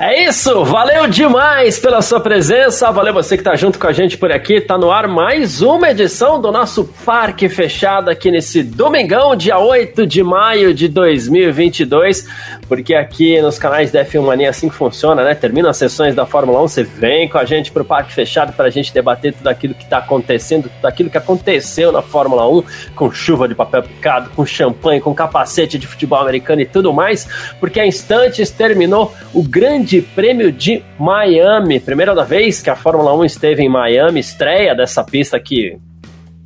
É isso, valeu demais pela sua presença, valeu você que tá junto com a gente por aqui, tá no ar mais uma edição do nosso Parque Fechado aqui nesse domingão, dia 8 de maio de 2022, porque aqui nos canais da F1 Mania é assim que funciona, né? Termina as sessões da Fórmula 1, você vem com a gente pro Parque Fechado pra gente debater tudo aquilo que tá acontecendo, tudo aquilo que aconteceu na Fórmula 1, com chuva de papel picado, com champanhe, com capacete de futebol americano e tudo mais, porque há instantes terminou o grande Grande Prêmio de Miami. Primeira vez que a Fórmula 1 esteve em Miami, estreia dessa pista que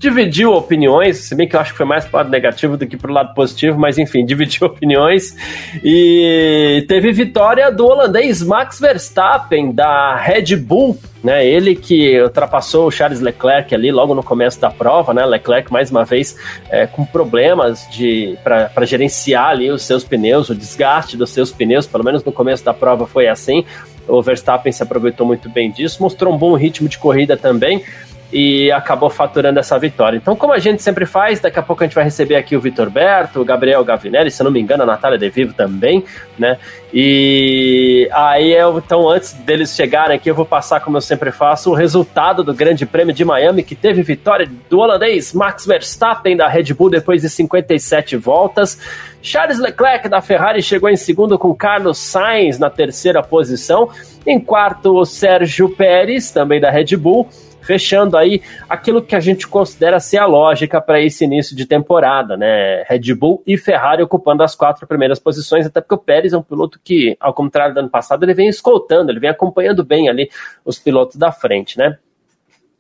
dividiu opiniões, se bem que eu acho que foi mais para o lado negativo do que para o lado positivo, mas enfim, dividiu opiniões. E teve vitória do holandês Max Verstappen, da Red Bull, né? Ele que ultrapassou o Charles Leclerc ali logo no começo da prova, né? Leclerc mais uma vez é, com problemas de para gerenciar ali os seus pneus, o desgaste dos seus pneus, pelo menos no começo da prova foi assim. O Verstappen se aproveitou muito bem disso, mostrou um bom ritmo de corrida também e acabou faturando essa vitória. Então, como a gente sempre faz, daqui a pouco a gente vai receber aqui o Vitor Berto, o Gabriel Gavinelli, se não me engano, a Natália De Vivo também, né? E aí, eu, então, antes deles chegarem aqui, eu vou passar, como eu sempre faço, o resultado do Grande Prêmio de Miami, que teve vitória do holandês Max Verstappen da Red Bull depois de 57 voltas. Charles Leclerc da Ferrari chegou em segundo com Carlos Sainz na terceira posição. Em quarto, o Sérgio Pérez, também da Red Bull fechando aí aquilo que a gente considera ser a lógica para esse início de temporada, né? Red Bull e Ferrari ocupando as quatro primeiras posições, até porque o Pérez é um piloto que, ao contrário do ano passado, ele vem escoltando, ele vem acompanhando bem ali os pilotos da frente, né?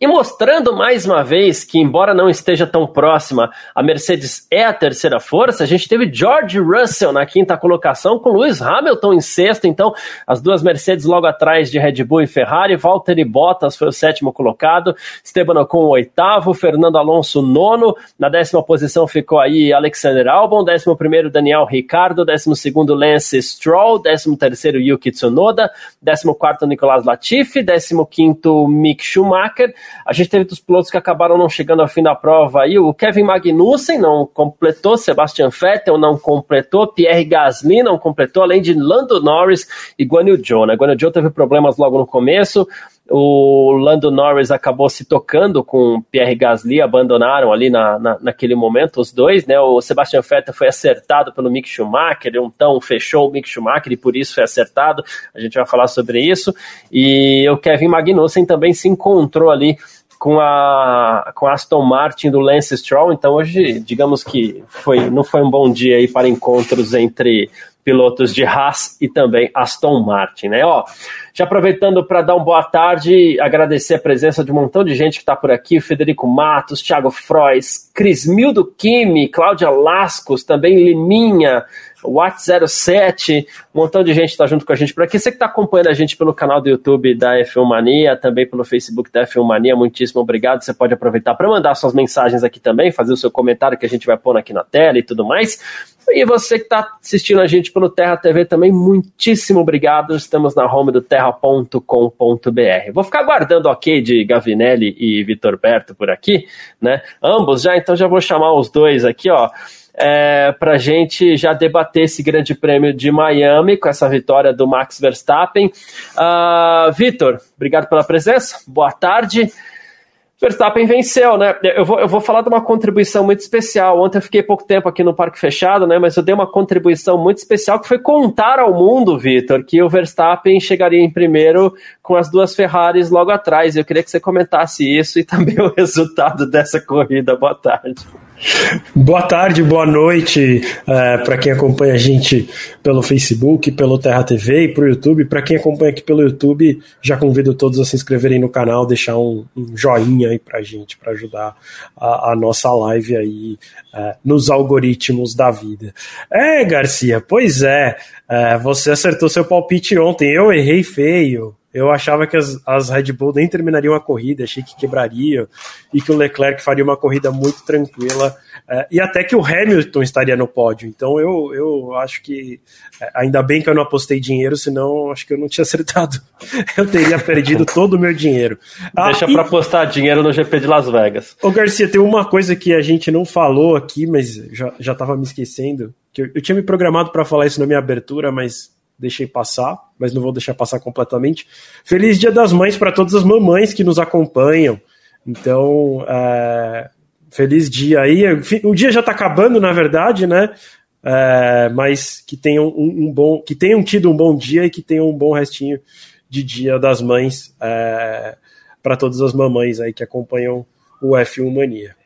E mostrando mais uma vez que, embora não esteja tão próxima, a Mercedes é a terceira força, a gente teve George Russell na quinta colocação, com Lewis Hamilton em sexto, então as duas Mercedes logo atrás de Red Bull e Ferrari, Valtteri Bottas foi o sétimo colocado, Esteban Ocon o oitavo, Fernando Alonso nono, na décima posição ficou aí Alexander Albon, décimo primeiro Daniel Ricardo, décimo segundo Lance Stroll, décimo terceiro Yuki Tsunoda, décimo quarto Nicolas Latifi, décimo quinto Mick Schumacher, a gente teve dos pilotos que acabaram não chegando ao fim da prova aí. O Kevin Magnussen não completou, Sebastian Vettel não completou, Pierre Gasly não completou, além de Lando Norris e Guan Yu Zhou. Né? Guan Yu Zhou teve problemas logo no começo, o Lando Norris acabou se tocando com Pierre Gasly, abandonaram ali na, na, naquele momento os dois, né? O Sebastian Vettel foi acertado pelo Mick Schumacher, então fechou o Mick Schumacher e por isso foi acertado. A gente vai falar sobre isso. E o Kevin Magnussen também se encontrou ali com a, com a Aston Martin do Lance Stroll, então hoje, digamos que foi, não foi um bom dia aí para encontros entre pilotos de Haas e também Aston Martin, né? Ó, já aproveitando para dar uma boa tarde, agradecer a presença de um montão de gente que está por aqui, Federico Matos, Thiago Frois, Crismildo Kimi, Cláudia Lascos, também Liminha, Watt 07, um montão de gente está junto com a gente por aqui. Você que está acompanhando a gente pelo canal do YouTube da F1 Mania, também pelo Facebook da F1 Mania, muitíssimo obrigado. Você pode aproveitar para mandar suas mensagens aqui também, fazer o seu comentário que a gente vai pôr aqui na tela e tudo mais. E você que está assistindo a gente pelo Terra TV também, muitíssimo obrigado. Estamos na home do terra.com.br. Vou ficar aguardando ok de Gavinelli e Vitor Berto por aqui, né? Ambos já, então já vou chamar os dois aqui, ó é, para a gente já debater esse grande prêmio de Miami com essa vitória do Max Verstappen. Uh, Vitor, obrigado pela presença, boa tarde. Verstappen venceu, né? Eu vou, eu vou falar de uma contribuição muito especial. Ontem eu fiquei pouco tempo aqui no Parque Fechado, né? Mas eu dei uma contribuição muito especial que foi contar ao mundo, Vitor, que o Verstappen chegaria em primeiro com as duas Ferraris logo atrás. Eu queria que você comentasse isso e também o resultado dessa corrida. Boa tarde. Boa tarde, boa noite é, para quem acompanha a gente pelo Facebook, pelo Terra TV e pro YouTube. Para quem acompanha aqui pelo YouTube, já convido todos a se inscreverem no canal, deixar um, um joinha aí pra gente, para ajudar a, a, nossa live aí é, nos algoritmos da vida. É, Garcia, pois é, é, você acertou seu palpite ontem, eu errei feio. Eu achava que as, as Red Bull nem terminariam a corrida, achei que quebrariam e que o Leclerc faria uma corrida muito tranquila é, e até que o Hamilton estaria no pódio. Então eu, eu acho que é, ainda bem que eu não apostei dinheiro, senão acho que eu não tinha acertado. Eu teria perdido todo o meu dinheiro. Ah, Deixa e... para apostar dinheiro no GP de Las Vegas. Ô Garcia, tem uma coisa que a gente não falou aqui, mas já, já tava me esquecendo. Que eu, eu tinha me programado para falar isso na minha abertura, mas deixei passar, mas não vou deixar passar completamente. Feliz Dia das Mães para todas as mamães que nos acompanham. Então, é, feliz dia aí. O dia já está acabando, na verdade, né? É, mas que tenham um, um, bom, que tenham tido um bom dia e que tenham um bom restinho de Dia das Mães é, para todas as mamães aí que acompanham o F1 Mania.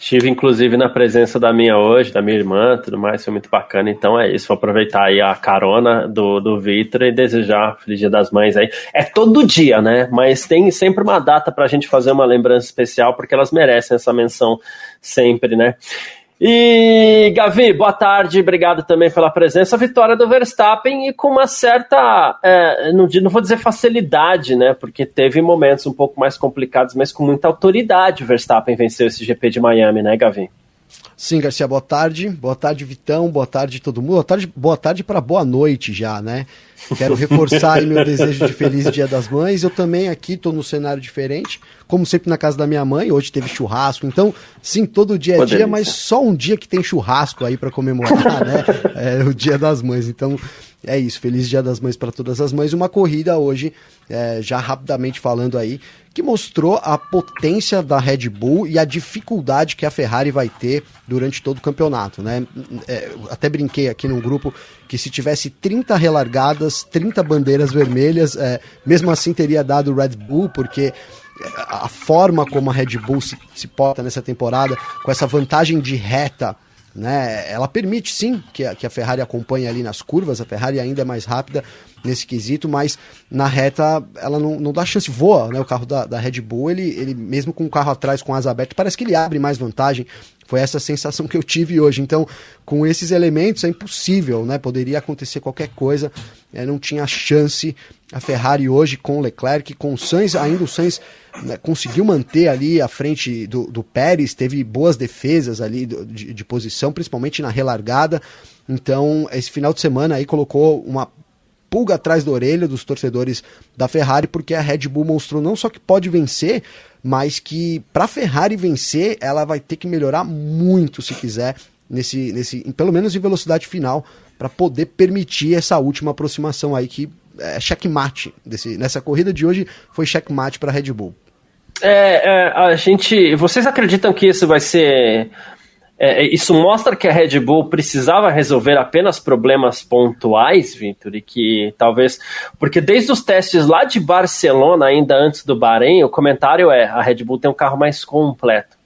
Estive, inclusive, na presença da minha hoje, da minha irmã, tudo mais, foi muito bacana. Então é isso, vou aproveitar aí a carona do, do Vitor e desejar Feliz Dia das Mães aí. É todo dia, né? Mas tem sempre uma data para a gente fazer uma lembrança especial, porque elas merecem essa menção sempre, né? E Gavi, boa tarde, obrigado também pela presença. Vitória do Verstappen e com uma certa, é, não, não, vou dizer facilidade, né? Porque teve momentos um pouco mais complicados, mas com muita autoridade o Verstappen venceu esse GP de Miami, né, Gavi? Sim, Garcia, boa tarde. Boa tarde, Vitão. Boa tarde, todo mundo. Boa tarde, boa tarde para boa noite já, né? Quero reforçar meu desejo de feliz Dia das Mães. Eu também aqui estou no cenário diferente, como sempre na casa da minha mãe. Hoje teve churrasco, então sim, todo dia é dia, mas só um dia que tem churrasco aí para comemorar, né? É o Dia das Mães. Então é isso. Feliz Dia das Mães para todas as mães. Uma corrida hoje, é, já rapidamente falando aí, que mostrou a potência da Red Bull e a dificuldade que a Ferrari vai ter durante todo o campeonato, né? É, até brinquei aqui num grupo que se tivesse 30 relargadas, 30 bandeiras vermelhas, é, mesmo assim teria dado Red Bull, porque a forma como a Red Bull se, se porta nessa temporada, com essa vantagem de reta né? Ela permite sim que a, que a Ferrari acompanhe ali nas curvas, a Ferrari ainda é mais rápida nesse quesito, mas na reta ela não, não dá chance, voa, né? O carro da, da Red Bull, ele, ele mesmo com o carro atrás com asa aberta, parece que ele abre mais vantagem. Foi essa sensação que eu tive hoje. Então, com esses elementos é impossível, né? Poderia acontecer qualquer coisa. É, não tinha chance a Ferrari hoje com o Leclerc, com o Sainz, ainda o Sainz né, conseguiu manter ali a frente do, do Pérez, teve boas defesas ali de, de posição, principalmente na relargada. Então, esse final de semana aí colocou uma pulga atrás da orelha dos torcedores da Ferrari, porque a Red Bull mostrou não só que pode vencer, mas que para a Ferrari vencer, ela vai ter que melhorar muito se quiser nesse, nesse, pelo menos em velocidade final, para poder permitir essa última aproximação aí que é checkmate desse, nessa corrida de hoje foi checkmate para a Red Bull. É, é, a gente, vocês acreditam que isso vai ser é, é, isso mostra que a Red Bull precisava resolver apenas problemas pontuais, Vitor, e que talvez. Porque desde os testes lá de Barcelona, ainda antes do Bahrein, o comentário é: a Red Bull tem um carro mais completo.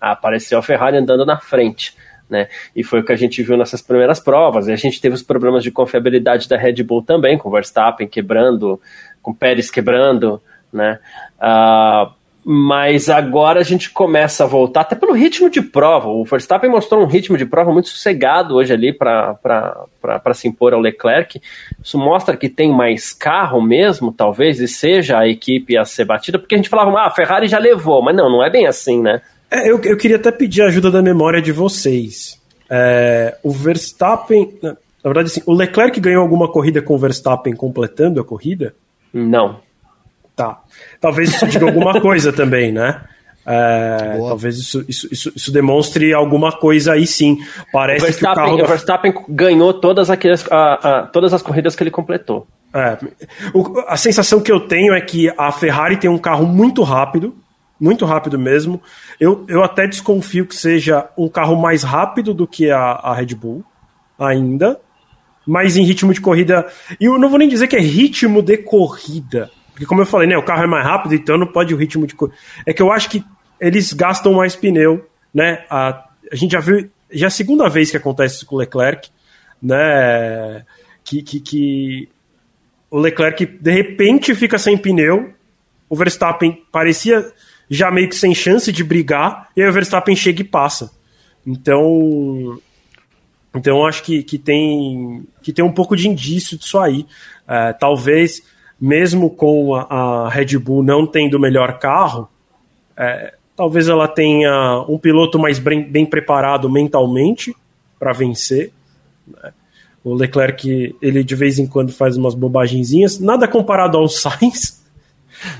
Apareceu a Ferrari andando na frente. Né? E foi o que a gente viu nessas primeiras provas. E a gente teve os problemas de confiabilidade da Red Bull também, com Verstappen quebrando, com Pérez quebrando, né? Uh, mas agora a gente começa a voltar, até pelo ritmo de prova. O Verstappen mostrou um ritmo de prova muito sossegado hoje ali para se impor ao Leclerc. Isso mostra que tem mais carro mesmo, talvez, e seja a equipe a ser batida, porque a gente falava, ah, a Ferrari já levou, mas não, não é bem assim, né? É, eu, eu queria até pedir a ajuda da memória de vocês. É, o Verstappen. Na verdade, assim, o Leclerc ganhou alguma corrida com o Verstappen completando a corrida? Não. Tá. Talvez isso diga alguma coisa também, né? É, talvez isso, isso, isso, isso, demonstre alguma coisa aí sim. Parece o que o carro. O Verstappen ganhou todas, aquelas, a, a, todas as corridas que ele completou. É, o, a sensação que eu tenho é que a Ferrari tem um carro muito rápido, muito rápido mesmo. Eu, eu até desconfio que seja um carro mais rápido do que a, a Red Bull, ainda, mas em ritmo de corrida. E eu não vou nem dizer que é ritmo de corrida porque, como eu falei, né, o carro é mais rápido, então não pode o ritmo de. É que eu acho que eles gastam mais pneu, né? A, a gente já viu. Já é a segunda vez que acontece isso com o Leclerc, né? Que, que, que o Leclerc de repente fica sem pneu, o Verstappen parecia já meio que sem chance de brigar, e aí o Verstappen chega e passa. Então, então acho que, que, tem, que tem um pouco de indício disso aí. É, talvez mesmo com a, a Red Bull não tendo o melhor carro, é, talvez ela tenha um piloto mais bem, bem preparado mentalmente para vencer. Né? O Leclerc, ele de vez em quando faz umas bobagenzinhas, nada comparado ao Sainz.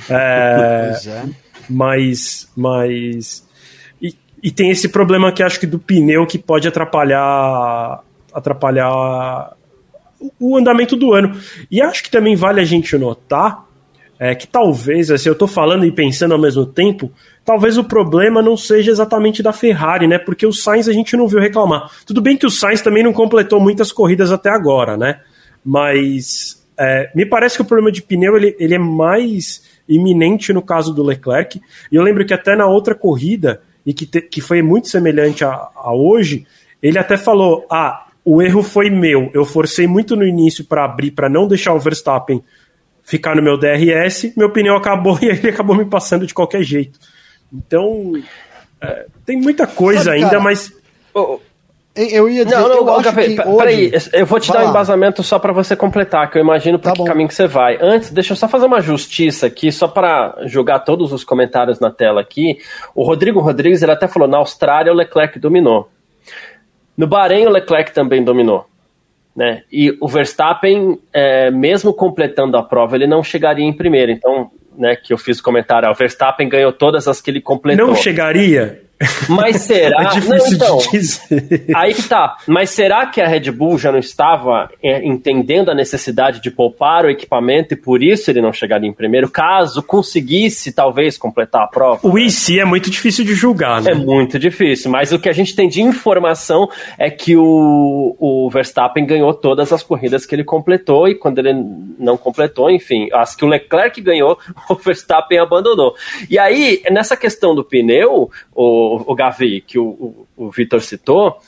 É, é. Mas, mas e, e, tem esse problema que acho que do pneu que pode atrapalhar atrapalhar o andamento do ano. E acho que também vale a gente notar é, que talvez, assim, eu estou falando e pensando ao mesmo tempo, talvez o problema não seja exatamente da Ferrari, né? Porque o Sainz a gente não viu reclamar. Tudo bem que o Sainz também não completou muitas corridas até agora, né? Mas é, me parece que o problema de pneu ele, ele é mais iminente no caso do Leclerc. E eu lembro que até na outra corrida, e que, te, que foi muito semelhante a, a hoje, ele até falou: ah, o erro foi meu. Eu forcei muito no início para abrir, para não deixar o Verstappen ficar no meu DRS, meu pneu acabou e ele acabou me passando de qualquer jeito. Então, é, tem muita coisa Sabe, ainda, cara, mas. eu ia dizer, não, não, eu acho Gabi, que hoje... peraí, eu vou te Vai dar um embasamento só para você completar, que eu imagino para tá que bom. caminho que você vai. Antes, deixa eu só fazer uma justiça aqui, só para jogar todos os comentários na tela aqui. O Rodrigo Rodrigues, ele até falou, na Austrália o Leclerc dominou. No Bahrein o Leclerc também dominou. Né? E o Verstappen, é, mesmo completando a prova, ele não chegaria em primeiro. Então, né, que eu fiz o comentário, o Verstappen ganhou todas as que ele completou. Não chegaria? Mas será? É difícil não, então, de dizer. Aí que tá. Mas será que a Red Bull já não estava é, entendendo a necessidade de poupar o equipamento e por isso ele não chegaria em primeiro, caso conseguisse talvez completar a prova? O IC é muito difícil de julgar, né? É muito difícil, mas o que a gente tem de informação é que o, o Verstappen ganhou todas as corridas que ele completou e quando ele não completou, enfim, as que o Leclerc ganhou, o Verstappen abandonou. E aí, nessa questão do pneu, o o, Gavi, que o, o, o Vitor citou,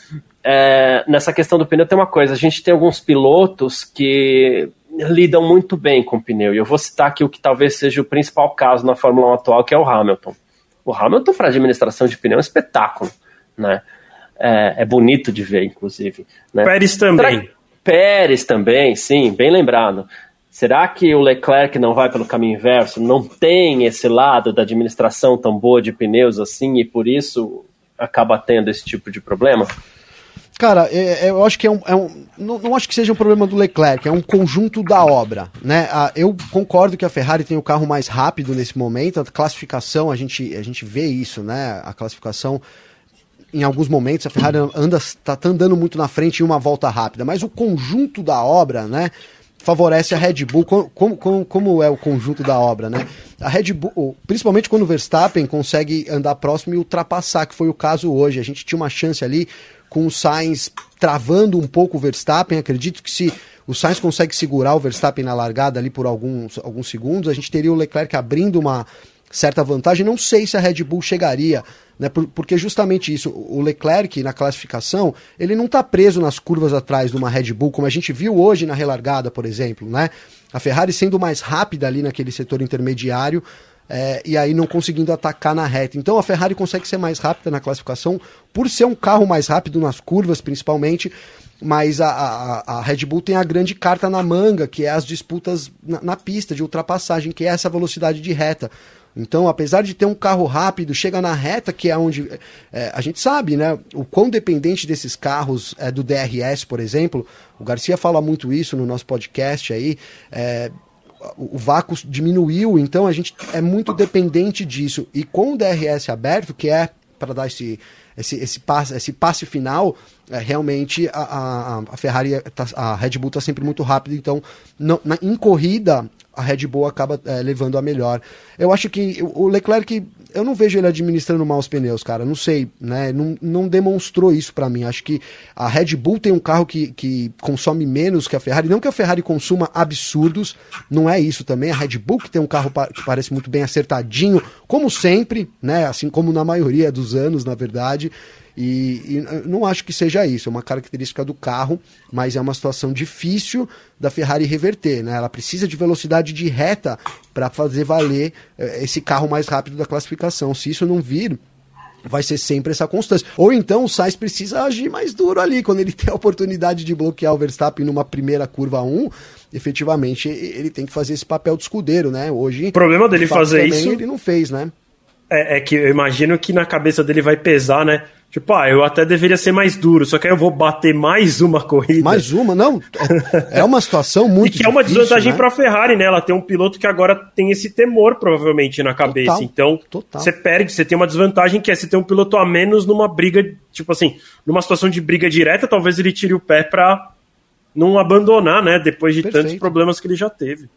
é, nessa questão do pneu tem uma coisa, a gente tem alguns pilotos que lidam muito bem com o pneu, e eu vou citar aqui o que talvez seja o principal caso na Fórmula 1 atual, que é o Hamilton. O Hamilton para administração de pneu é um espetáculo, né? É, é bonito de ver, inclusive. Né? Pérez também. Pérez também, sim, bem lembrado. Será que o Leclerc não vai pelo caminho inverso? Não tem esse lado da administração tão boa de pneus assim e por isso acaba tendo esse tipo de problema? Cara, é, é, eu acho que é um. É um não, não, acho que seja um problema do Leclerc, é um conjunto da obra. Né? Ah, eu concordo que a Ferrari tem o carro mais rápido nesse momento. A classificação, a gente, a gente vê isso, né? A classificação em alguns momentos a Ferrari anda tá, tá, andando muito na frente em uma volta rápida, mas o conjunto da obra, né, favorece a Red Bull, como, como, como é o conjunto da obra, né? A Red Bull, principalmente quando o Verstappen consegue andar próximo e ultrapassar, que foi o caso hoje. A gente tinha uma chance ali com o Sainz travando um pouco o Verstappen. Acredito que se o Sainz consegue segurar o Verstappen na largada ali por alguns, alguns segundos, a gente teria o Leclerc abrindo uma certa vantagem. Não sei se a Red Bull chegaria né? porque justamente isso, o Leclerc na classificação, ele não está preso nas curvas atrás de uma Red Bull, como a gente viu hoje na relargada, por exemplo, né? A Ferrari sendo mais rápida ali naquele setor intermediário, é, e aí não conseguindo atacar na reta. Então a Ferrari consegue ser mais rápida na classificação por ser um carro mais rápido nas curvas, principalmente. Mas a, a, a Red Bull tem a grande carta na manga, que é as disputas na, na pista de ultrapassagem, que é essa velocidade de reta. Então, apesar de ter um carro rápido, chega na reta, que é onde é, a gente sabe, né? O quão dependente desses carros é, do DRS, por exemplo. O Garcia fala muito isso no nosso podcast aí. É, o vácuo diminuiu, então a gente é muito dependente disso. E com o DRS aberto, que é para dar esse, esse, esse, passe, esse passe final, é, realmente a, a, a Ferrari, tá, a Red Bull está sempre muito rápido, então na, em corrida a Red Bull acaba é, levando a melhor. Eu acho que o Leclerc, eu não vejo ele administrando mal os pneus, cara. Não sei, né? Não, não demonstrou isso para mim. Acho que a Red Bull tem um carro que, que consome menos que a Ferrari. Não que a Ferrari consuma absurdos, não é isso também. A Red Bull que tem um carro que parece muito bem acertadinho, como sempre, né? Assim como na maioria dos anos, na verdade. E, e não acho que seja isso, é uma característica do carro, mas é uma situação difícil da Ferrari reverter, né? Ela precisa de velocidade de reta para fazer valer eh, esse carro mais rápido da classificação. Se isso não vir, vai ser sempre essa constância. Ou então o Sainz precisa agir mais duro ali, quando ele tem a oportunidade de bloquear o Verstappen numa primeira curva 1, efetivamente ele tem que fazer esse papel de escudeiro, né? Hoje. O problema dele fazer isso. Ele não fez, né? É, é, que eu imagino que na cabeça dele vai pesar, né? Tipo, ah, eu até deveria ser mais duro, só que aí eu vou bater mais uma corrida. Mais uma, não. É uma situação muito. e que é uma desvantagem né? para a Ferrari, né? Ela tem um piloto que agora tem esse temor, provavelmente, na cabeça. Total, então, total. você perde, você tem uma desvantagem que é você ter um piloto a menos numa briga, tipo assim, numa situação de briga direta, talvez ele tire o pé para não abandonar, né? Depois de Perfeito. tantos problemas que ele já teve.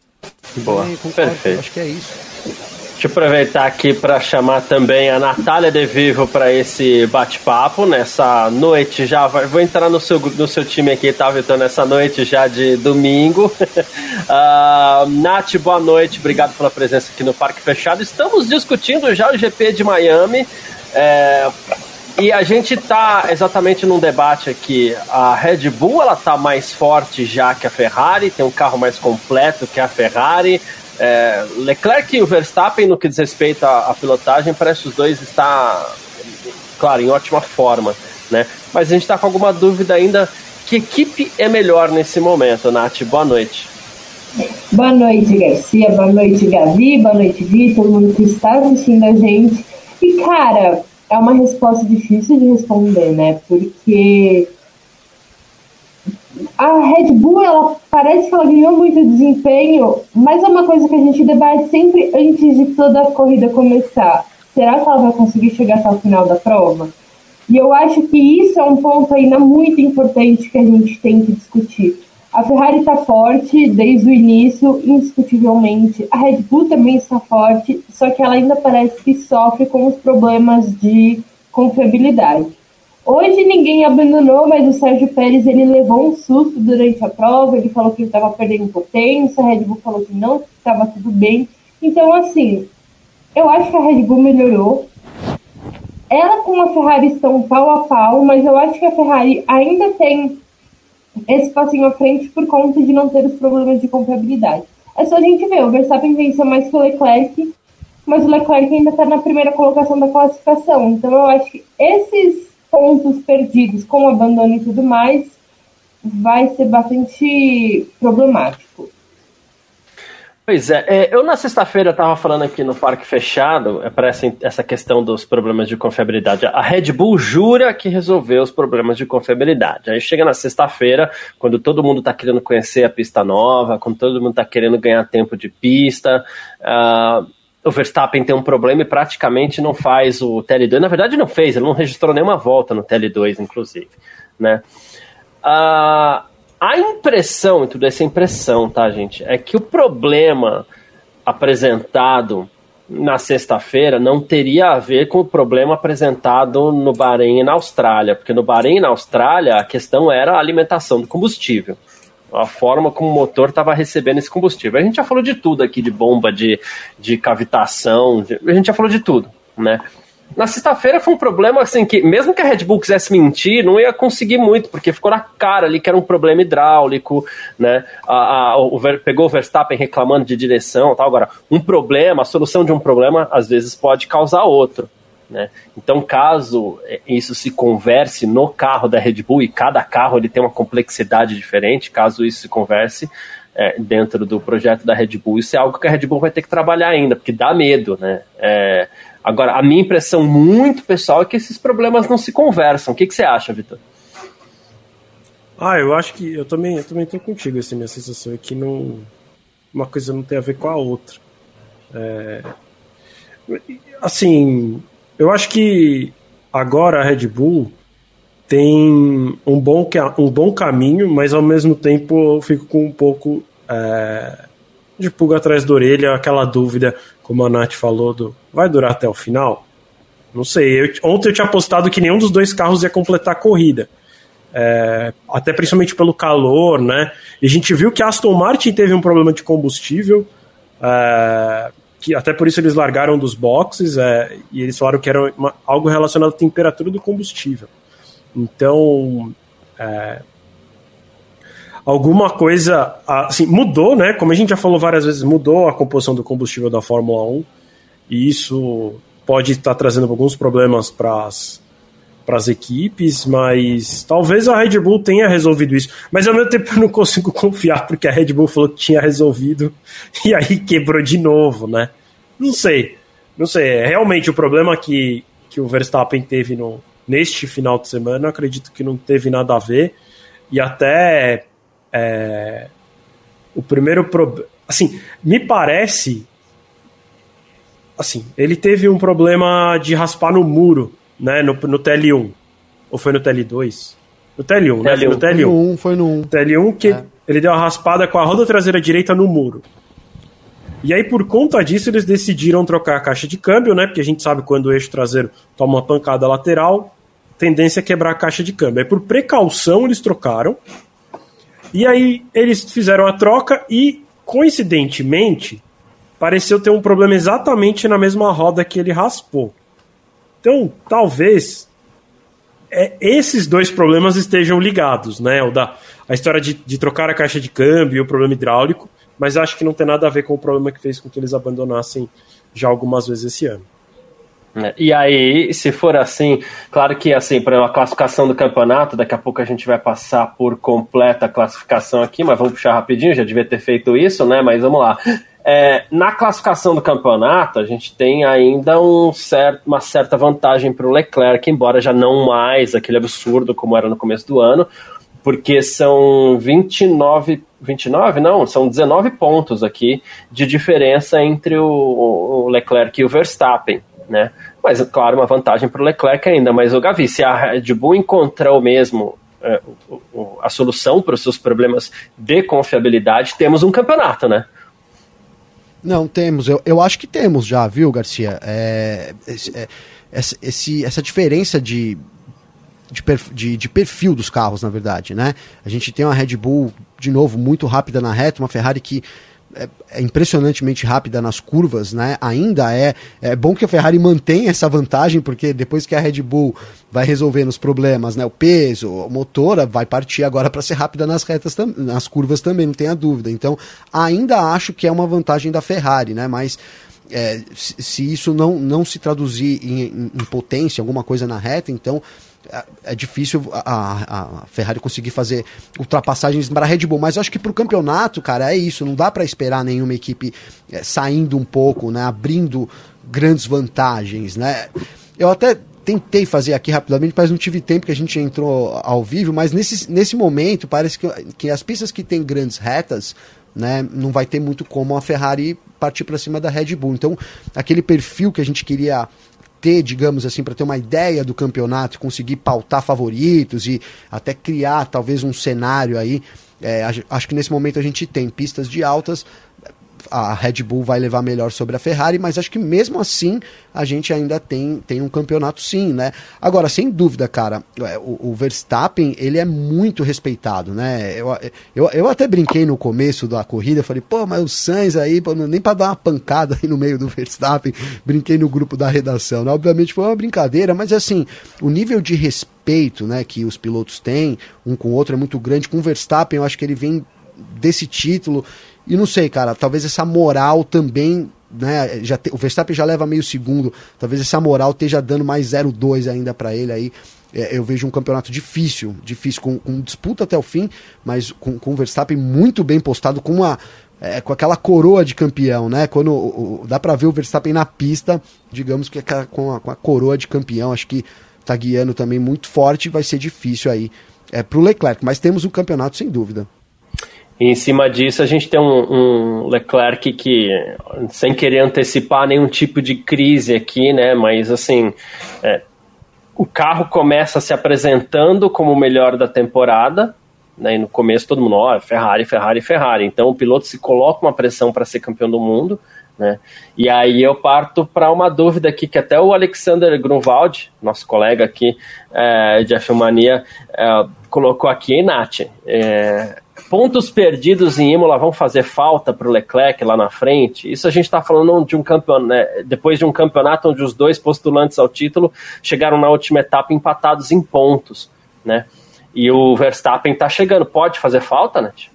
Boa, perfeito. Acho que é isso. Deixa eu aproveitar aqui para chamar também a Natália De Vivo para esse bate-papo nessa noite já. Vou entrar no seu, no seu time aqui, tá, Vitor? Nessa noite já de domingo. uh, Nath, boa noite. Obrigado pela presença aqui no Parque Fechado. Estamos discutindo já o GP de Miami. É, e a gente está exatamente num debate aqui. A Red Bull ela tá mais forte já que a Ferrari, tem um carro mais completo que a Ferrari. É, Leclerc e o Verstappen, no que diz respeito à, à pilotagem, parece os dois estar, claro, em ótima forma, né? Mas a gente está com alguma dúvida ainda. Que equipe é melhor nesse momento, Nath? Boa noite. Boa noite, Garcia. Boa noite, Gavi. Boa noite, Vitor. Todo mundo que está assistindo a gente. E, cara, é uma resposta difícil de responder, né? Porque a Red Bull, ela parece que ela ganhou muito desempenho, mas é uma coisa que a gente debate sempre antes de toda a corrida começar. Será que ela vai conseguir chegar até o final da prova? E eu acho que isso é um ponto ainda muito importante que a gente tem que discutir. A Ferrari está forte desde o início, indiscutivelmente. A Red Bull também está forte, só que ela ainda parece que sofre com os problemas de confiabilidade. Hoje ninguém abandonou, mas o Sérgio Pérez ele levou um susto durante a prova. Ele falou que ele estava perdendo potência, a Red Bull falou que não estava tudo bem. Então, assim, eu acho que a Red Bull melhorou. Ela com a Ferrari estão pau a pau, mas eu acho que a Ferrari ainda tem esse passinho à frente por conta de não ter os problemas de confiabilidade. É só a gente ver, o Verstappen venceu mais que o Leclerc, mas o Leclerc ainda está na primeira colocação da classificação. Então eu acho que esses pontos perdidos com abandono e tudo mais, vai ser bastante problemático. Pois é, é eu na sexta-feira estava falando aqui no Parque Fechado é, para essa, essa questão dos problemas de confiabilidade. A Red Bull jura que resolveu os problemas de confiabilidade. Aí chega na sexta-feira, quando todo mundo está querendo conhecer a pista nova, quando todo mundo está querendo ganhar tempo de pista, uh, o Verstappen tem um problema e praticamente não faz o TL2. Na verdade, não fez, ele não registrou nenhuma volta no TL2, inclusive. Né? Uh, a impressão, e tudo essa impressão, tá, gente, é que o problema apresentado na sexta-feira não teria a ver com o problema apresentado no Bahrein e na Austrália, porque no Bahrein e na Austrália a questão era a alimentação do combustível a forma como o motor estava recebendo esse combustível. A gente já falou de tudo aqui, de bomba, de, de cavitação, de, a gente já falou de tudo, né? Na sexta-feira foi um problema assim que, mesmo que a Red Bull quisesse mentir, não ia conseguir muito, porque ficou na cara ali que era um problema hidráulico, né? A, a, o, pegou o Verstappen reclamando de direção tal. Agora, um problema, a solução de um problema, às vezes pode causar outro. Né? Então, caso isso se converse no carro da Red Bull, e cada carro ele tem uma complexidade diferente, caso isso se converse é, dentro do projeto da Red Bull, isso é algo que a Red Bull vai ter que trabalhar ainda, porque dá medo. Né? É, agora, a minha impressão muito pessoal é que esses problemas não se conversam. O que, que você acha, Vitor? Ah, eu acho que eu também, eu também tô contigo, assim, minha sensação é que não, uma coisa não tem a ver com a outra. É, assim, eu acho que agora a Red Bull tem um bom, um bom caminho, mas ao mesmo tempo eu fico com um pouco é, de pulga atrás da orelha, aquela dúvida, como a Nath falou, do vai durar até o final? Não sei. Eu, ontem eu tinha apostado que nenhum dos dois carros ia completar a corrida. É, até principalmente pelo calor, né? E a gente viu que a Aston Martin teve um problema de combustível. É, que até por isso eles largaram dos boxes é, e eles falaram que era uma, algo relacionado à temperatura do combustível. Então, é, alguma coisa assim, mudou, né? Como a gente já falou várias vezes, mudou a composição do combustível da Fórmula 1 e isso pode estar trazendo alguns problemas para as para as equipes, mas talvez a Red Bull tenha resolvido isso. Mas ao mesmo tempo eu não consigo confiar, porque a Red Bull falou que tinha resolvido e aí quebrou de novo, né? Não sei. Não sei. É realmente o problema que, que o Verstappen teve no, neste final de semana, acredito que não teve nada a ver. E até é, o primeiro problema. Assim, me parece. Assim, ele teve um problema de raspar no muro né, no, no TL1. Ou foi no TL2? No TL1, TL1. né? Foi no TL1. Foi no 1, foi no 1. TL1 que é. ele deu uma raspada com a roda traseira direita no muro. E aí, por conta disso, eles decidiram trocar a caixa de câmbio, né? Porque a gente sabe quando o eixo traseiro toma uma pancada lateral, tendência é quebrar a caixa de câmbio. Aí, por precaução, eles trocaram. E aí, eles fizeram a troca e, coincidentemente, pareceu ter um problema exatamente na mesma roda que ele raspou. Então, talvez é, esses dois problemas estejam ligados, né? O da, a história de, de trocar a caixa de câmbio e o problema hidráulico, mas acho que não tem nada a ver com o problema que fez com que eles abandonassem já algumas vezes esse ano. É, e aí, se for assim, claro que assim, para a classificação do campeonato, daqui a pouco a gente vai passar por completa classificação aqui, mas vamos puxar rapidinho, já devia ter feito isso, né? Mas vamos lá. É, na classificação do campeonato, a gente tem ainda um certo, uma certa vantagem para o Leclerc, embora já não mais aquele absurdo como era no começo do ano, porque são 29, 29 não, são 19 pontos aqui de diferença entre o, o Leclerc e o Verstappen, né? Mas, claro, uma vantagem para o Leclerc ainda. Mas, o Gavi, se a Red Bull encontrar mesmo é, a solução para os seus problemas de confiabilidade, temos um campeonato, né? Não, temos. Eu, eu acho que temos já, viu, Garcia? É, é, esse, essa diferença de, de, de, de, perfil dos carros, na verdade, né? A gente tem uma Red Bull, de novo, muito rápida na reta, uma Ferrari que é, é, impressionantemente rápida nas curvas, né? Ainda é, é bom que a Ferrari mantenha essa vantagem, porque depois que a Red Bull vai resolvendo os problemas, né? O peso, o motor vai partir agora para ser rápida nas retas, nas curvas também, não tenha dúvida. Então, ainda acho que é uma vantagem da Ferrari, né? Mas é, se, isso não, não se traduzir em, em, em potência, alguma coisa na reta, então é, é difícil a, a, Ferrari conseguir fazer ultrapassagens para a Red Bull, mas acho que para o campeonato, cara, é isso. Não dá para esperar nenhuma equipe é, saindo um pouco, né, abrindo grandes vantagens, né. Eu até tentei fazer aqui rapidamente, mas não tive tempo que a gente entrou ao vivo. Mas nesse, nesse momento parece que, que as pistas que têm grandes retas, né, não vai ter muito como a Ferrari partir para cima da Red Bull. Então, aquele perfil que a gente queria ter, digamos assim, para ter uma ideia do campeonato, conseguir pautar favoritos e até criar talvez um cenário aí. É, acho que nesse momento a gente tem pistas de altas, a Red Bull vai levar melhor sobre a Ferrari, mas acho que mesmo assim a gente ainda tem, tem um campeonato sim, né? Agora, sem dúvida, cara, é, o, o Verstappen, ele é muito respeitado, né? Eu, eu, eu até brinquei no começo da corrida, falei, pô, mas o Sainz aí, nem para dar uma pancada aí no meio do Verstappen, brinquei no grupo da redação, né? Obviamente foi uma brincadeira, mas assim, o nível de respeito, né, que os pilotos têm um com o outro é muito grande. Com o Verstappen, eu acho que ele vem desse título e não sei, cara, talvez essa moral também, né? Já te, o Verstappen já leva meio segundo, talvez essa moral esteja dando mais 0,2 ainda para ele aí. É, eu vejo um campeonato difícil, difícil, com, com disputa até o fim, mas com, com o Verstappen muito bem postado, com uma. É, com aquela coroa de campeão, né? Quando o, o, dá para ver o Verstappen na pista, digamos que é com a, com a coroa de campeão, acho que tá guiando também muito forte, vai ser difícil aí é, pro Leclerc, mas temos o um campeonato sem dúvida. Em cima disso, a gente tem um, um, Leclerc que, sem querer antecipar nenhum tipo de crise aqui, né? Mas assim, é, o carro começa se apresentando como o melhor da temporada. Né, e no começo todo mundo, ó, oh, Ferrari, Ferrari, Ferrari. Então o piloto se coloca uma pressão para ser campeão do mundo. Né? E aí eu parto para uma dúvida aqui que até o Alexander Grunwald, nosso colega aqui é, de F-Mania, é, colocou aqui, Nath. É, pontos perdidos em Imola vão fazer falta para o Leclerc lá na frente? Isso a gente está falando de um campeonato, né, depois de um campeonato onde os dois postulantes ao título chegaram na última etapa empatados em pontos, né? E o Verstappen está chegando. Pode fazer falta, Nath?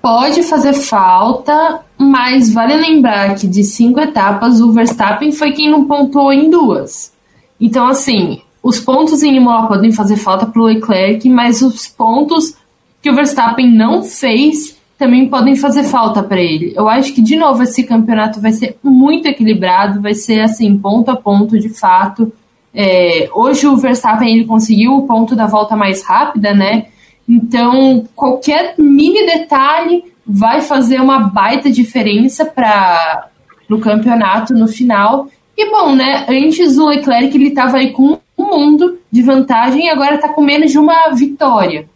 pode fazer falta, mas vale lembrar que de cinco etapas o Verstappen foi quem não pontuou em duas. Então, assim, os pontos em Imola podem fazer falta para o Leclerc, mas os pontos que o Verstappen não fez também podem fazer falta para ele. Eu acho que, de novo, esse campeonato vai ser muito equilibrado, vai ser assim, ponto a ponto, de fato. É, hoje o Verstappen ele conseguiu o ponto da volta mais rápida, né? Então, qualquer mini detalhe vai fazer uma baita diferença para o campeonato no final. E bom, né? Antes o Leclerc ele estava aí com um mundo de vantagem e agora está com menos de uma vitória.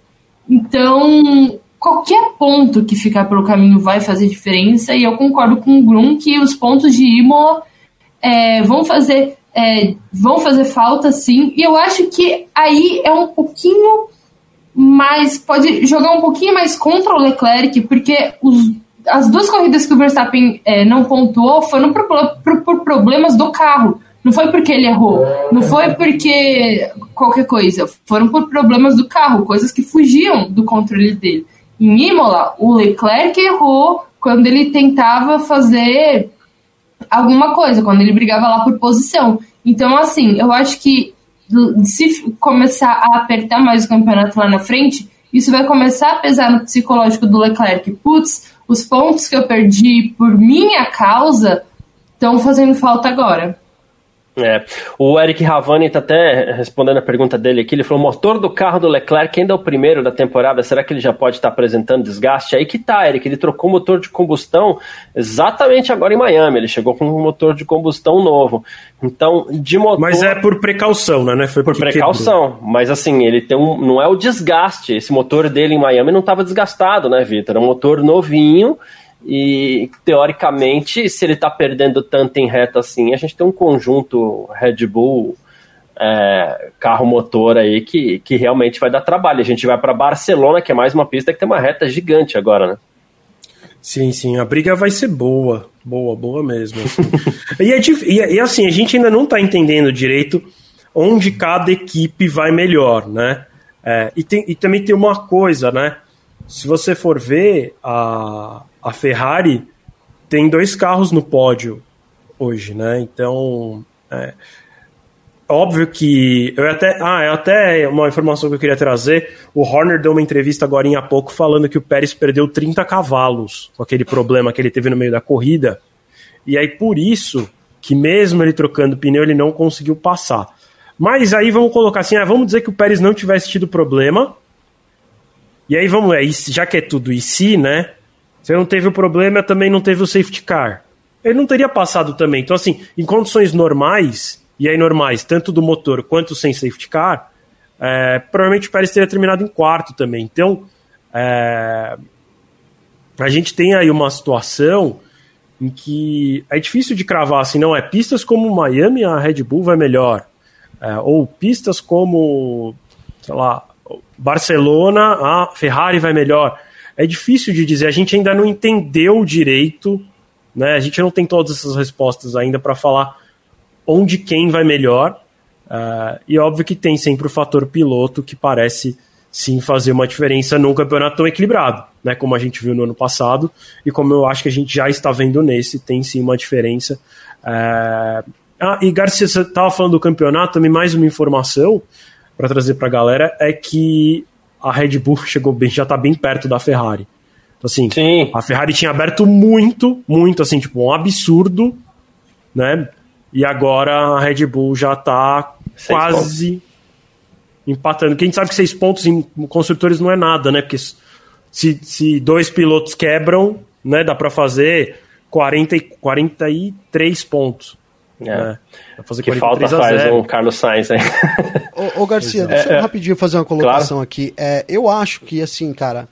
Então, qualquer ponto que ficar pelo caminho vai fazer diferença. E eu concordo com o Grum que os pontos de Imola é, vão fazer é, vão fazer falta, sim. E eu acho que aí é um pouquinho mas pode jogar um pouquinho mais contra o Leclerc, porque os, as duas corridas que o Verstappen é, não pontuou foram por, por, por, problemas do carro. Não foi porque ele errou, não foi porque qualquer coisa, foram por problemas do carro, coisas que fugiam do controle dele. Em Imola, o Leclerc errou quando ele tentava fazer alguma coisa, quando ele brigava lá por posição. Então, assim, eu acho que se começar a apertar mais o campeonato lá na frente, isso vai começar a pesar no psicológico do Leclerc. Putz, os pontos que eu perdi por minha causa estão fazendo falta agora. É. O Eric Ravani está até respondendo a pergunta dele aqui. Ele falou: o motor do carro do Leclerc ainda é o primeiro da temporada. Será que ele já pode estar tá apresentando desgaste? Aí que tá, Eric. Ele trocou o motor de combustão exatamente agora em Miami. Ele chegou com um motor de combustão novo. Então, de motor. Mas é por precaução, né? Foi por precaução. Quebrou. Mas assim, ele tem um. Não é o desgaste. Esse motor dele em Miami não estava desgastado, né, Vitor? É um motor novinho e teoricamente, se ele está perdendo tanto em reta assim, a gente tem um conjunto Red Bull é, carro motor aí que, que realmente vai dar trabalho. A gente vai para Barcelona, que é mais uma pista que tem uma reta gigante agora, né? Sim, sim, a briga vai ser boa, boa, boa mesmo. Assim. e, é, e, e, assim, a gente ainda não está entendendo direito onde cada equipe vai melhor, né? É, e, tem, e também tem uma coisa, né? Se você for ver, a, a Ferrari tem dois carros no pódio hoje, né? Então, é, óbvio que eu até, ah, é até uma informação que eu queria trazer. O Horner deu uma entrevista agora há pouco falando que o Pérez perdeu 30 cavalos com aquele problema que ele teve no meio da corrida. E aí por isso que mesmo ele trocando pneu ele não conseguiu passar. Mas aí vamos colocar assim, ah, vamos dizer que o Pérez não tivesse tido problema. E aí vamos, é, já que é tudo e se, né? Você não teve o problema, também não teve o safety car. Ele não teria passado também. Então, assim, em condições normais, e aí normais, tanto do motor quanto sem safety car, é, provavelmente o Pérez teria terminado em quarto também. Então, é, a gente tem aí uma situação em que é difícil de cravar assim, não é pistas como Miami, a Red Bull vai melhor. É, ou pistas como, sei lá, Barcelona, a Ferrari vai melhor é difícil de dizer. A gente ainda não entendeu direito, né? A gente não tem todas essas respostas ainda para falar onde quem vai melhor. Uh, e óbvio que tem sempre o fator piloto que parece sim fazer uma diferença num campeonato tão equilibrado, né? Como a gente viu no ano passado e como eu acho que a gente já está vendo nesse, tem sim uma diferença. Uh, ah, e Garcia, você estava falando do campeonato, também mais uma informação para trazer para a galera é que a Red Bull chegou bem, já tá bem perto da Ferrari. Então, assim, Sim. a Ferrari tinha aberto muito, muito, assim, tipo, um absurdo, né? E agora a Red Bull já tá seis quase pontos. empatando. Quem sabe que seis pontos em construtores não é nada, né? Porque se, se dois pilotos quebram, né, dá para fazer 40, 43 pontos. É. Né? Fazer que falta faz um Carlos Sainz aí. Ô, ô Garcia, deixa eu é, é, rapidinho fazer uma colocação claro. aqui. É, eu acho que, assim, cara,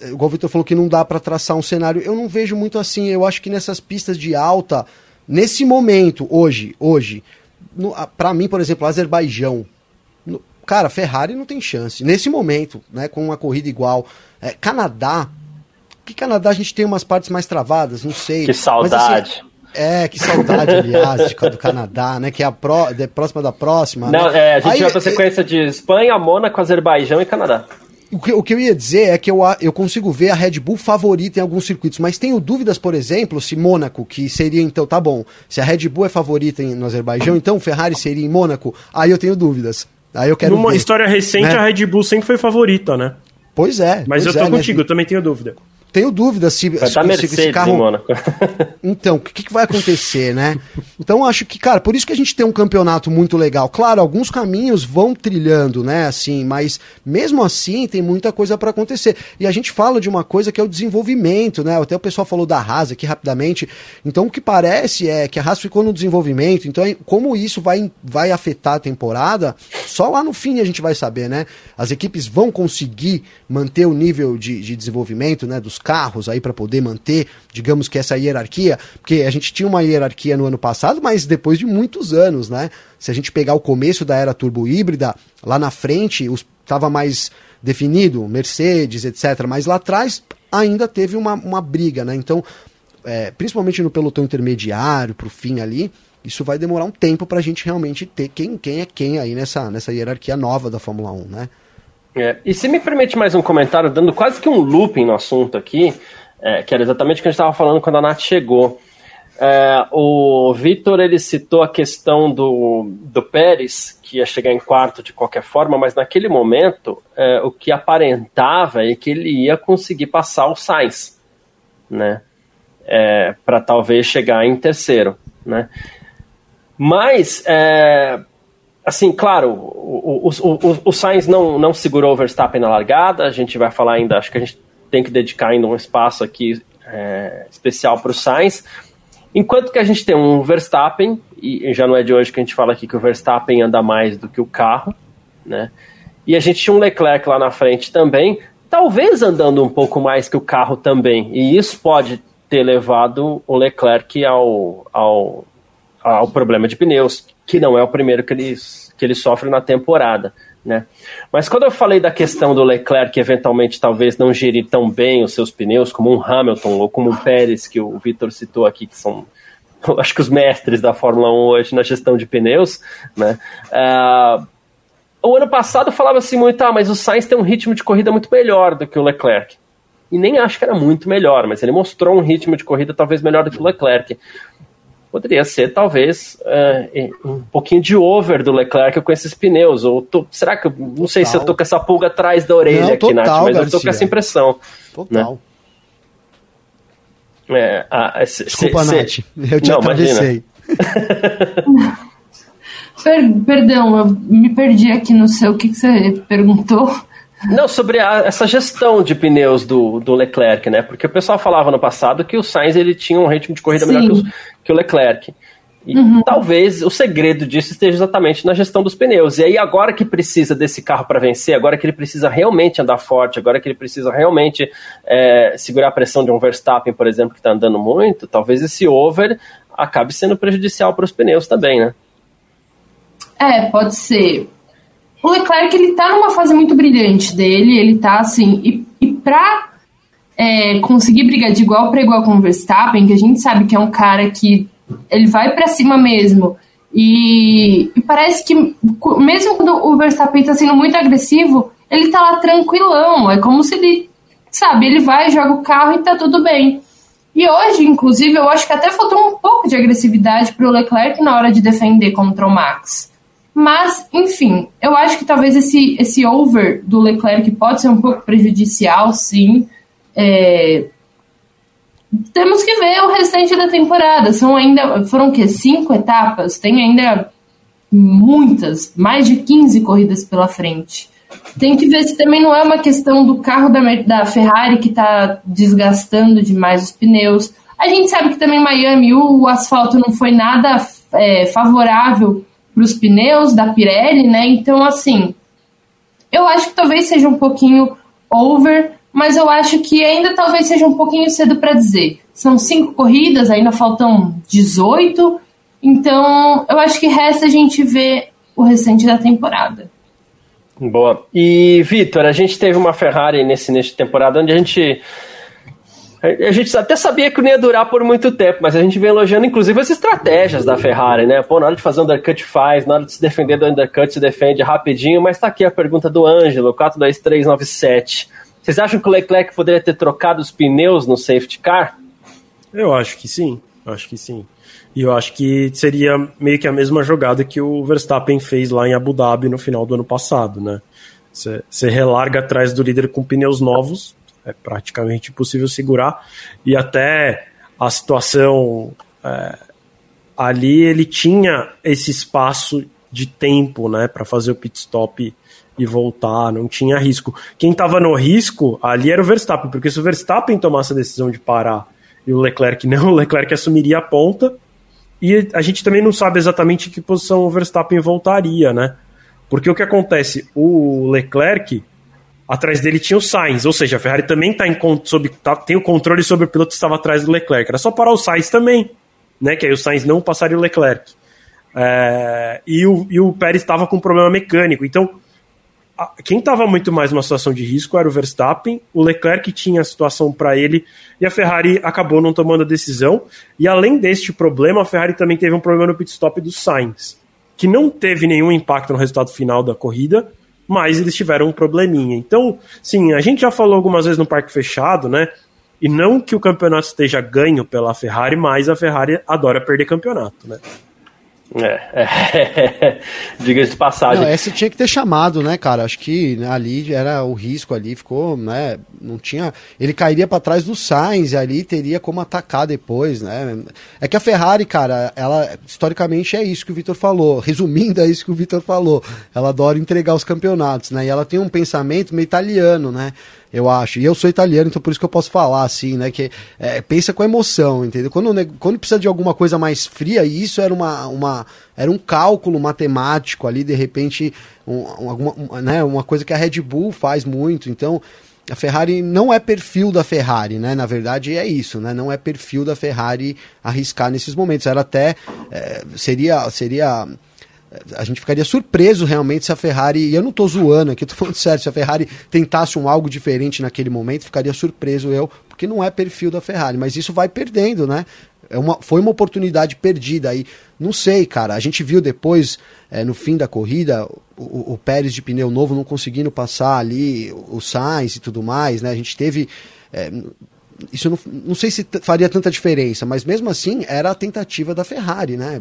igual o Vitor falou que não dá para traçar um cenário, eu não vejo muito assim. Eu acho que nessas pistas de alta, nesse momento, hoje, hoje, para mim, por exemplo, Azerbaijão, no, cara, Ferrari não tem chance. Nesse momento, né, com uma corrida igual, é, Canadá, que Canadá a gente tem umas partes mais travadas, não sei. Que saudade. Mas, assim, é, que saudade, aliás, do Canadá, né? Que é a próxima da próxima. Não, né? é, a gente Aí, vai pra sequência de Espanha, Mônaco, Azerbaijão e Canadá. o que, o que eu ia dizer é que eu, eu consigo ver a Red Bull favorita em alguns circuitos, mas tenho dúvidas, por exemplo, se Mônaco, que seria então, tá bom, se a Red Bull é favorita em, no Azerbaijão, então Ferrari seria em Mônaco, aí eu tenho dúvidas. Aí eu quero Numa ver, história recente, né? a Red Bull sempre foi favorita, né? Pois é. Mas pois eu tô é, né? contigo, eu também tenho dúvida. Tenho dúvidas se, Vai se, se Mercedes esse carro. Então, o que, que vai acontecer, né? Então, acho que, cara, por isso que a gente tem um campeonato muito legal. Claro, alguns caminhos vão trilhando, né? Assim, mas mesmo assim tem muita coisa para acontecer. E a gente fala de uma coisa que é o desenvolvimento, né? Até o pessoal falou da Haas aqui rapidamente. Então, o que parece é que a Haas ficou no desenvolvimento. Então, como isso vai, vai afetar a temporada, só lá no fim a gente vai saber, né? As equipes vão conseguir manter o nível de, de desenvolvimento, né? Dos carros aí para poder manter, digamos que essa hierarquia, porque a gente tinha uma hierarquia no ano passado, mas depois de muitos anos, né? Se a gente pegar o começo da era turbo híbrida, lá na frente estava mais definido, Mercedes, etc. Mas lá atrás ainda teve uma, uma briga, né? Então, é, principalmente no pelotão intermediário, pro fim ali, isso vai demorar um tempo para a gente realmente ter quem, quem é quem aí nessa, nessa hierarquia nova da Fórmula 1, né? É, e se me permite mais um comentário, dando quase que um looping no assunto aqui, é, que era exatamente o que a gente estava falando quando a Nath chegou. É, o Vitor ele citou a questão do, do Pérez, que ia chegar em quarto de qualquer forma, mas naquele momento é, o que aparentava é que ele ia conseguir passar o Sainz, né? É, para talvez chegar em terceiro, né? Mas é, assim, claro, o, o, o, o Sainz não, não segurou o Verstappen na largada, a gente vai falar ainda, acho que a gente tem que dedicar ainda um espaço aqui é, especial para o Sainz, enquanto que a gente tem um Verstappen, e já não é de hoje que a gente fala aqui que o Verstappen anda mais do que o carro, né? E a gente tinha um Leclerc lá na frente também, talvez andando um pouco mais que o carro também, e isso pode ter levado o Leclerc ao, ao, ao problema de pneus, que não é o primeiro que ele, que ele sofre na temporada. Né? Mas quando eu falei da questão do Leclerc que eventualmente talvez não gerir tão bem os seus pneus, como um Hamilton ou como um Pérez, que o Vitor citou aqui, que são acho que os mestres da Fórmula 1 hoje na gestão de pneus, né? Uh, o ano passado falava-se muito, ah, mas o Sainz tem um ritmo de corrida muito melhor do que o Leclerc. E nem acho que era muito melhor, mas ele mostrou um ritmo de corrida talvez melhor do que o Leclerc poderia ser talvez uh, um pouquinho de over do Leclerc com esses pneus. Ou tô, será que eu não sei se eu tô com essa pulga atrás da orelha Não, aqui, total, Nath, mas eu tô Garcia. com essa impressão. Total. É, ah, se- Desculpa, se- Nath. se- Eu te Não, atravessei. Per- perdão, eu me perdi aqui no seu. O que, que você perguntou? Não, sobre a- essa gestão de pneus do, do Leclerc, né? Porque o pessoal falava no passado que o Sainz ele tinha um ritmo de corrida Sim. melhor que o, que o Leclerc. E talvez o segredo disso esteja exatamente na gestão dos pneus. E aí, agora que precisa desse carro para vencer, agora que ele precisa realmente andar forte, agora que ele precisa realmente é, segurar a pressão de um Verstappen, por exemplo, que está andando muito, talvez esse over acabe sendo prejudicial para os pneus também, né? É, pode ser. O Leclerc, ele tá numa fase muito brilhante dele, ele tá assim, e, e pra é, conseguir brigar de igual para igual com o Verstappen, que a gente sabe que é um cara que ele vai para cima mesmo, e, e parece que mesmo quando o Verstappen tá sendo muito agressivo, ele tá lá tranquilão, é como se ele, sabe, ele vai, joga o carro e tá tudo bem. E hoje, inclusive, eu acho que até faltou um pouco de agressividade pro Leclerc na hora de defender contra o Max. Mas, enfim, eu acho que talvez esse, esse over do Leclerc pode ser um pouco prejudicial, sim. É, Temos que ver o restante da temporada. São ainda. Foram o quê? Cinco etapas? Tem ainda muitas, mais de 15 corridas pela frente. Tem que ver se também não é uma questão do carro da, da Ferrari que está desgastando demais os pneus. A gente sabe que também Miami o asfalto não foi nada é, favorável para os pneus da Pirelli, né? Então, assim, eu acho que talvez seja um pouquinho over, mas eu acho que ainda talvez seja um pouquinho cedo para dizer. São cinco corridas, ainda faltam 18, então eu acho que resta a gente ver o restante da temporada. Boa. E, Vitor, a gente teve uma Ferrari nesse de temporada onde a gente A gente até sabia que não ia durar por muito tempo, mas a gente vem elogiando inclusive as estratégias da Ferrari, né? Pô, na hora de fazer undercut faz, na hora de se defender do undercut se defende rapidinho, mas tá aqui a pergunta do Ângelo, 42397. Vocês acham que o Leclerc poderia ter trocado os pneus no safety car? Eu acho que sim, acho que sim. E eu acho que seria meio que a mesma jogada que o Verstappen fez lá em Abu Dhabi no final do ano passado, né? Você relarga atrás do líder com pneus novos, é praticamente impossível segurar. E até a situação é, ali, ele tinha esse espaço de tempo né, para fazer o pit stop e voltar, não tinha risco. Quem estava no risco ali era o Verstappen, porque se o Verstappen tomasse a decisão de parar e o Leclerc não, o Leclerc assumiria a ponta. E a gente também não sabe exatamente em que posição o Verstappen voltaria, né? Porque o que acontece? O Leclerc, atrás dele tinha o Sainz, ou seja, a Ferrari também tá em, sob, tá, tem o controle sobre o piloto que estava atrás do Leclerc. Era só parar o Sainz também, né? Que aí o Sainz não passaria o Leclerc. É, e, o, e o Pérez estava com um problema mecânico. Então, a, quem estava muito mais numa situação de risco era o Verstappen, o Leclerc tinha a situação para ele e a Ferrari acabou não tomando a decisão. E além deste problema, a Ferrari também teve um problema no pit stop do Sainz, que não teve nenhum impacto no resultado final da corrida, mas eles tiveram um probleminha. Então, sim, a gente já falou algumas vezes no parque fechado, né? E não que o campeonato esteja ganho pela Ferrari, mas a Ferrari adora perder campeonato, né? É, é. diga-se de passagem. Não, esse tinha que ter chamado, né, cara? Acho que né, ali era o risco ali, ficou, né? Não tinha. Ele cairia para trás do Sainz e ali teria como atacar depois, né? É que a Ferrari, cara, ela historicamente é isso que o Vitor falou. Resumindo, é isso que o Vitor falou. Ela adora entregar os campeonatos, né? E ela tem um pensamento meio italiano, né? Eu acho. E eu sou italiano, então por isso que eu posso falar assim, né? Que é, pensa com emoção, entendeu? Quando, quando precisa de alguma coisa mais fria, e isso era uma, uma era um cálculo matemático ali, de repente, um, alguma, um, né, uma coisa que a Red Bull faz muito. Então, a Ferrari não é perfil da Ferrari, né? Na verdade é isso, né? Não é perfil da Ferrari arriscar nesses momentos. Era até é, seria seria a gente ficaria surpreso realmente se a Ferrari, e eu não estou zoando aqui, estou falando sério, se a Ferrari tentasse um algo diferente naquele momento, ficaria surpreso eu, porque não é perfil da Ferrari, mas isso vai perdendo, né? É uma, foi uma oportunidade perdida aí. Não sei, cara. A gente viu depois, é, no fim da corrida, o, o, Pérez de pneu novo não conseguindo passar ali o Sainz e tudo mais, né? A gente teve. É, isso não, não sei se faria tanta diferença, mas mesmo assim era a tentativa da Ferrari, né?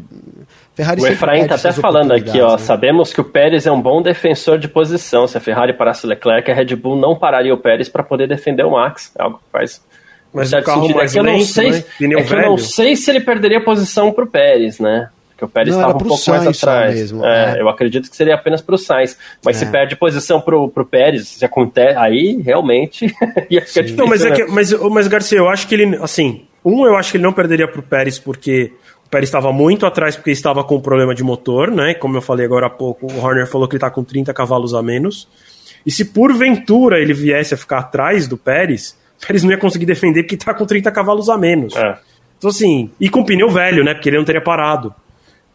Ferrari o Efraim está até falando aqui, ó, né? sabemos que o Pérez é um bom defensor de posição. Se a Ferrari parasse o Leclerc, a Red Bull não pararia o Pérez para poder defender o Max. É algo que faz mas certo o carro sentido. Mais é que eu não sei, né? é que eu não sei se ele perderia posição para o Pérez, né? Porque o Pérez estava um pouco Sainz mais atrás. Mesmo, é, é. Eu acredito que seria apenas para o Sainz. Mas é. se perde posição para o Pérez, se acontece, aí realmente ia ficar difícil. Não, mas, é né? que, mas, mas, Garcia, eu acho que ele, assim, um, eu acho que ele não perderia para o Pérez porque o Pérez estava muito atrás porque estava com problema de motor, né? Como eu falei agora há pouco, o Horner falou que ele está com 30 cavalos a menos. E se porventura ele viesse a ficar atrás do Pérez, o Pérez não ia conseguir defender porque está com 30 cavalos a menos. É. Então, assim, e com pneu velho, né? Porque ele não teria parado.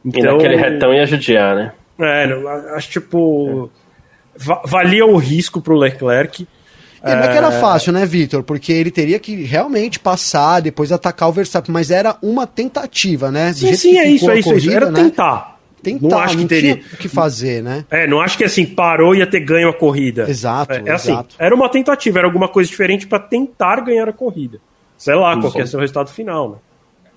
Então, e naquele retão ia judiar, né? É, acho tipo. É. Valia o risco pro Leclerc. É, não é que era fácil, né, Vitor? Porque ele teria que realmente passar, depois atacar o Verstappen, mas era uma tentativa, né? Do sim, sim, é isso, é isso, corrida, Era né? tentar. Tentar, não acho que teria o que fazer, né? É, não acho que assim, parou e ia ter ganho a corrida. Exato. É, é assim, era uma tentativa, era alguma coisa diferente para tentar ganhar a corrida. Sei lá, qual que ia ser o resultado final, né?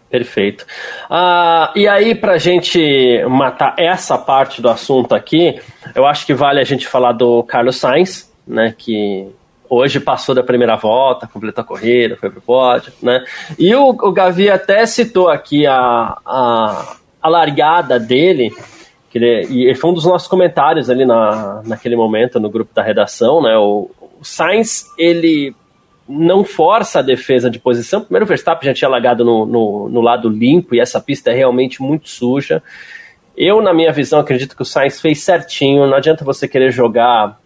Perfeito. Ah, e aí, para a gente matar essa parte do assunto aqui, eu acho que vale a gente falar do Carlos Sainz, né, que hoje passou da primeira volta, completou a corrida, foi pro pódio, né? E o, o Gavi até citou aqui a, a, a largada dele, que ele, e foi um dos nossos comentários ali na, naquele momento no grupo da redação, né? O, o Sainz, ele não força a defesa de posição. Primeiro, o Verstappen já tinha largado no, no, no, lado limpo e essa pista é realmente muito suja. Eu, na minha visão, acredito que o Sainz fez certinho. Não adianta você querer jogar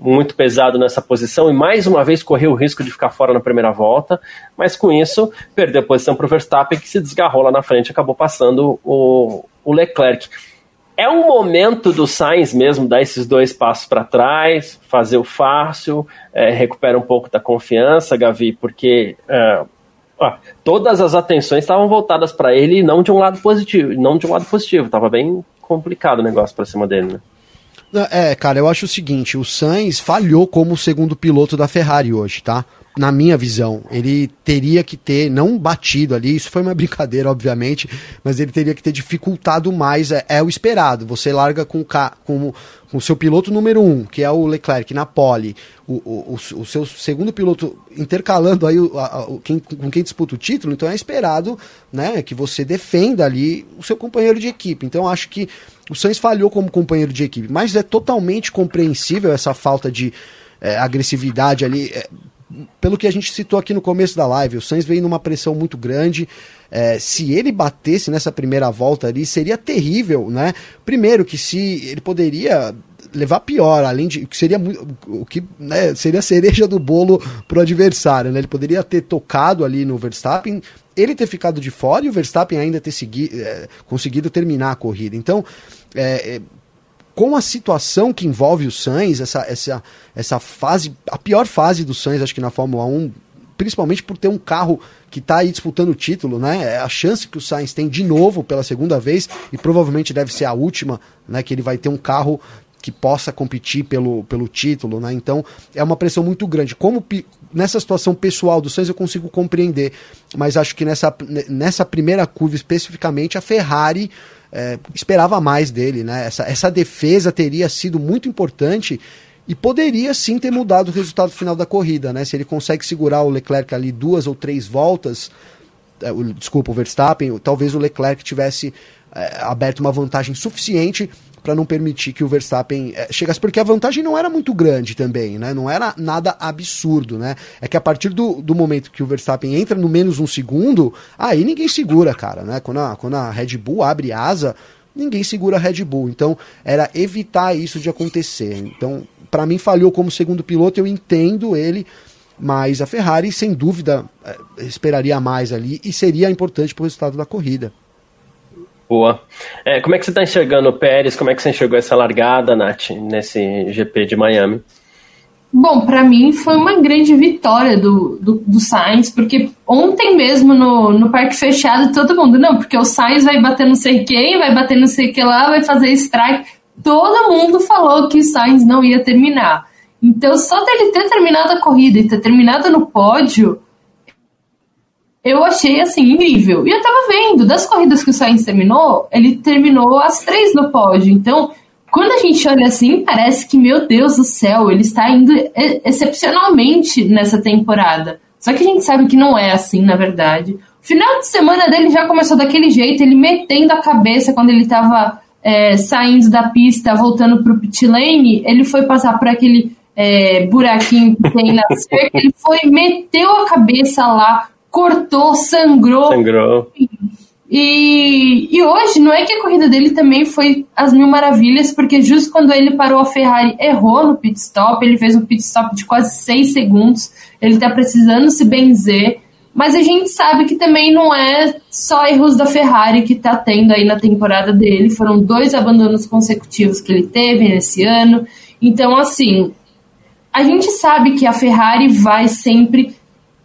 muito pesado nessa posição e mais uma vez correr o risco de ficar fora na primeira volta, mas com isso perdeu a posição para o Verstappen que se desgarrou lá na frente, acabou passando o, o Leclerc. É um momento do Sainz mesmo dar esses dois passos para trás, fazer o fácil, é, recupera um pouco da confiança, Gavi, porque é, ó, todas as atenções estavam voltadas para ele e não de um lado positivo, não de um lado positivo, estava bem complicado o negócio para cima dele, né? É, cara, eu acho o seguinte, o Sainz falhou como segundo piloto da Ferrari hoje, tá? na minha visão. Ele teria que ter, não batido ali, isso foi uma brincadeira, obviamente, mas ele teria que ter dificultado mais, é, é o esperado. Você larga com, com, com o seu piloto número um, que é o Leclerc, na pole, o, o, o, o seu segundo piloto intercalando aí o, a, o, quem, com quem disputa o título, então é esperado né, que você defenda ali o seu companheiro de equipe. Então acho que o Sainz falhou como companheiro de equipe, mas é totalmente compreensível essa falta de é, agressividade ali. É, pelo que a gente citou aqui no começo da live, o Sainz veio numa pressão muito grande. É, se ele batesse nessa primeira volta ali, seria terrível, né? Primeiro que se ele poderia levar pior, além de que seria o que né, seria a cereja do bolo pro adversário, né? Ele poderia ter tocado ali no Verstappen, ele ter ficado de fora e o Verstappen ainda ter segui, é, conseguido terminar a corrida. Então, é, é com a situação que envolve o Sainz, essa, essa, essa fase, a pior fase do Sainz, acho que na Fórmula 1, principalmente por ter um carro que está aí disputando o título, né? É a chance que o Sainz tem de novo pela segunda vez, e provavelmente deve ser a última, né? Que ele vai ter um carro que possa competir pelo, pelo título, né? Então é uma pressão muito grande. Como nessa situação pessoal do Sainz eu consigo compreender, mas acho que nessa, nessa primeira curva especificamente a Ferrari é, esperava mais dele, né? Essa, essa defesa teria sido muito importante e poderia sim ter mudado o resultado final da corrida, né? Se ele consegue segurar o Leclerc ali duas ou três voltas, é, o, desculpa, o Verstappen, talvez o Leclerc tivesse é, aberto uma vantagem suficiente para não permitir que o Verstappen é, chegasse, porque a vantagem não era muito grande também, né? Não era nada absurdo, né? É que a partir do, do momento que o Verstappen entra no menos um segundo, aí ninguém segura, cara, né? Quando a, quando a Red Bull abre asa, ninguém segura a Red Bull. Então, era evitar isso de acontecer. Então, para mim, falhou como segundo piloto, eu entendo ele, mas a Ferrari, sem dúvida, é, esperaria mais ali e seria importante para o resultado da corrida. Boa. É, como é que você está enxergando o Pérez? Como é que você enxergou essa largada, Nath, nesse GP de Miami? Bom, para mim foi uma grande vitória do, do, do, Sainz, porque ontem mesmo no, no parque fechado, todo mundo, não, porque o Sainz vai bater não sei quem, vai bater não sei que lá, vai fazer strike. Todo mundo falou que o Sainz não ia terminar. Então, só dele ter terminado a corrida e ter terminado no pódio, eu achei assim incrível. E eu tava vendo, das corridas que o Sainz terminou, ele terminou as três no pódio. Então, quando a gente olha assim, parece que, meu Deus do céu, ele está indo excepcionalmente nessa temporada. Só que a gente sabe que não é assim, na verdade. O final de semana dele já começou daquele jeito, ele metendo a cabeça quando ele estava é, saindo da pista, voltando para o pit lane, ele foi passar por aquele é, buraquinho que tem na cerca, ele foi, meteu a cabeça lá, cortou, sangrou. Sangrou. E, e hoje não é que a corrida dele também foi as mil maravilhas, porque justo quando ele parou a Ferrari errou no pit stop, ele fez um pit stop de quase seis segundos, ele tá precisando se benzer, mas a gente sabe que também não é só erros da Ferrari que tá tendo aí na temporada dele, foram dois abandonos consecutivos que ele teve nesse ano, então assim, a gente sabe que a Ferrari vai sempre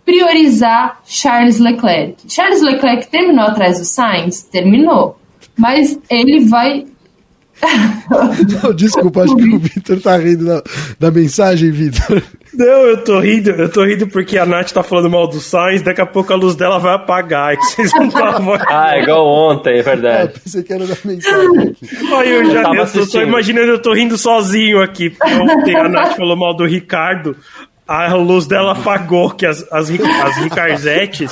priorizar Charles Leclerc. Charles Leclerc terminou atrás do Sainz? Terminou. Mas ele vai. Não, desculpa, acho que o Vitor tá rindo da, da mensagem, Vitor. Não, eu tô rindo, eu tô rindo porque a Nath tá falando mal do Sainz, daqui a pouco a luz dela vai apagar, é que vocês não estavam Ah, igual ontem, é verdade. Ah, pensei que era da mensagem aqui. Aí eu já eu, eu tô imaginando, eu tô rindo sozinho aqui, porque ontem a Nath falou mal do Ricardo, a luz dela apagou, que as, as, as Ricarzetes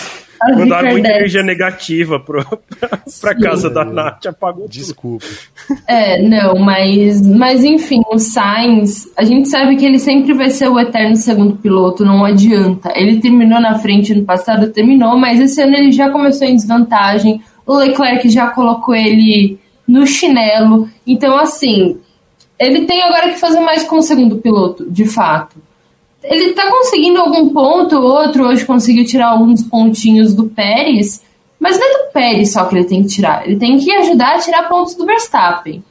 mandaram muita energia negativa pro, pra, pra casa da Nath, apagou Desculpa. É, não, mas, mas enfim, o Sainz, a gente sabe que ele sempre vai ser o eterno segundo piloto, não adianta. Ele terminou na frente no passado, terminou, mas esse ano ele já começou em desvantagem, o Leclerc já colocou ele no chinelo, então assim, ele tem agora que fazer mais como segundo piloto, de fato ele tá conseguindo algum ponto ou outro, hoje conseguiu tirar alguns pontinhos do Pérez, mas não é do Pérez só que ele tem que tirar, ele tem que ajudar a tirar pontos do Verstappen.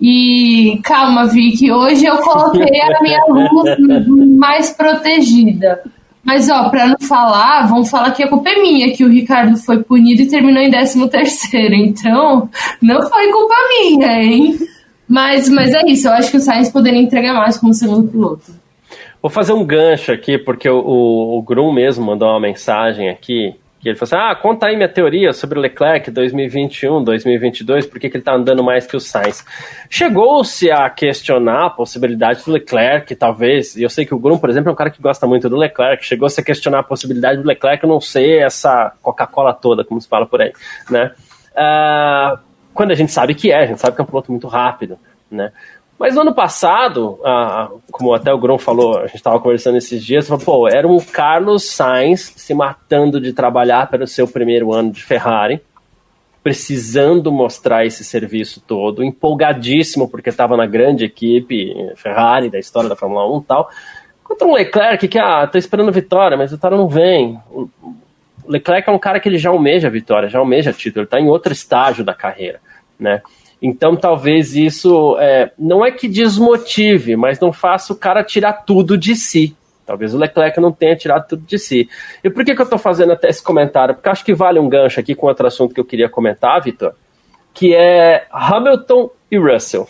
E calma, Vicky, hoje eu coloquei a minha luz mais protegida. Mas, ó, pra não falar, vamos falar que a culpa é minha, que o Ricardo foi punido e terminou em 13 terceiro. Então, não foi culpa minha, hein? Mas, mas é isso, eu acho que o Sainz poderia entregar mais como segundo piloto. Vou fazer um gancho aqui, porque o, o, o Grum mesmo mandou uma mensagem aqui, que ele falou assim, ah, conta aí minha teoria sobre o Leclerc 2021, 2022, por que, que ele tá andando mais que o Sainz. Chegou-se a questionar a possibilidade do Leclerc, talvez, e eu sei que o Grum, por exemplo, é um cara que gosta muito do Leclerc, chegou-se a questionar a possibilidade do Leclerc não ser essa Coca-Cola toda, como se fala por aí, né? Uh, quando a gente sabe que é, a gente sabe que é um piloto muito rápido, né? Mas no ano passado, ah, como até o Grom falou, a gente estava conversando esses dias, falou, pô, era um Carlos Sainz se matando de trabalhar pelo seu primeiro ano de Ferrari, precisando mostrar esse serviço todo, empolgadíssimo porque estava na grande equipe Ferrari da história da Fórmula 1 e tal, contra um Leclerc que, ah, tô esperando vitória, mas a vitória não vem. O Leclerc é um cara que ele já almeja a vitória, já almeja título, ele está em outro estágio da carreira né? Então talvez isso é, não é que desmotive, mas não faça o cara tirar tudo de si. Talvez o Leclerc não tenha tirado tudo de si. E por que, que eu estou fazendo até esse comentário? Porque acho que vale um gancho aqui com outro assunto que eu queria comentar, Vitor, que é Hamilton e Russell.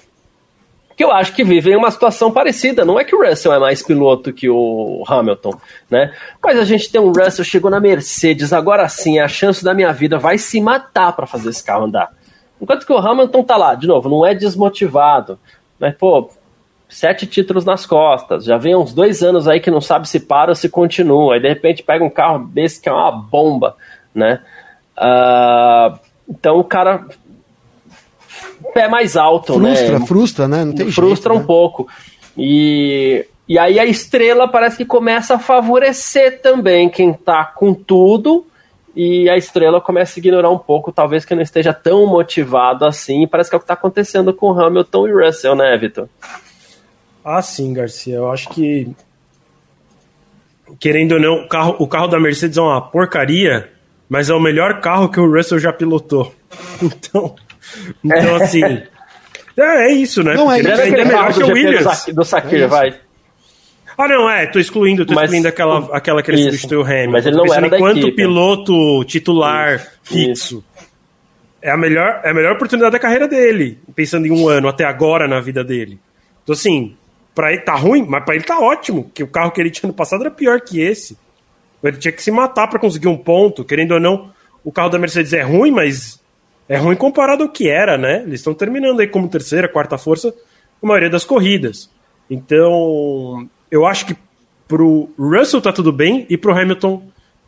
Que eu acho que vivem uma situação parecida. Não é que o Russell é mais piloto que o Hamilton, né? Mas a gente tem um Russell, chegou na Mercedes, agora sim, a chance da minha vida vai se matar para fazer esse carro andar. Enquanto que o Hamilton tá lá, de novo, não é desmotivado. Mas, pô, sete títulos nas costas, já vem uns dois anos aí que não sabe se para ou se continua, aí de repente pega um carro desse que é uma bomba, né? Uh, então o cara pé mais alto, frustra, né? Frustra, né? Não tem frustra jeito, um né? pouco. E, e aí a estrela parece que começa a favorecer também quem tá com tudo e a estrela começa a ignorar um pouco, talvez que não esteja tão motivado assim. Parece que é o que está acontecendo com Hamilton e Russell, né, Vitor? Ah, sim, Garcia. Eu acho que querendo ou não, o carro, o carro da Mercedes é uma porcaria, mas é o melhor carro que o Russell já pilotou. Então, então assim. É, é isso, né? Não, Porque é, ele é, é melhor que o Williams. Do Sakir, é vai. Ah, não, é, tô excluindo, tô mas, excluindo aquela, aquela que ele isso, substituiu o Hamilton. Mas ele não era enquanto equipe. piloto titular isso, fixo. Isso. É a, melhor, é a melhor oportunidade da carreira dele, pensando em um ano até agora na vida dele. Então, assim, pra ele tá ruim, mas pra ele tá ótimo, que o carro que ele tinha no passado era pior que esse. Ele tinha que se matar para conseguir um ponto, querendo ou não, o carro da Mercedes é ruim, mas é ruim comparado ao que era, né? Eles estão terminando aí como terceira, quarta força a maioria das corridas. Então, eu acho que pro Russell tá tudo bem e pro Hamilton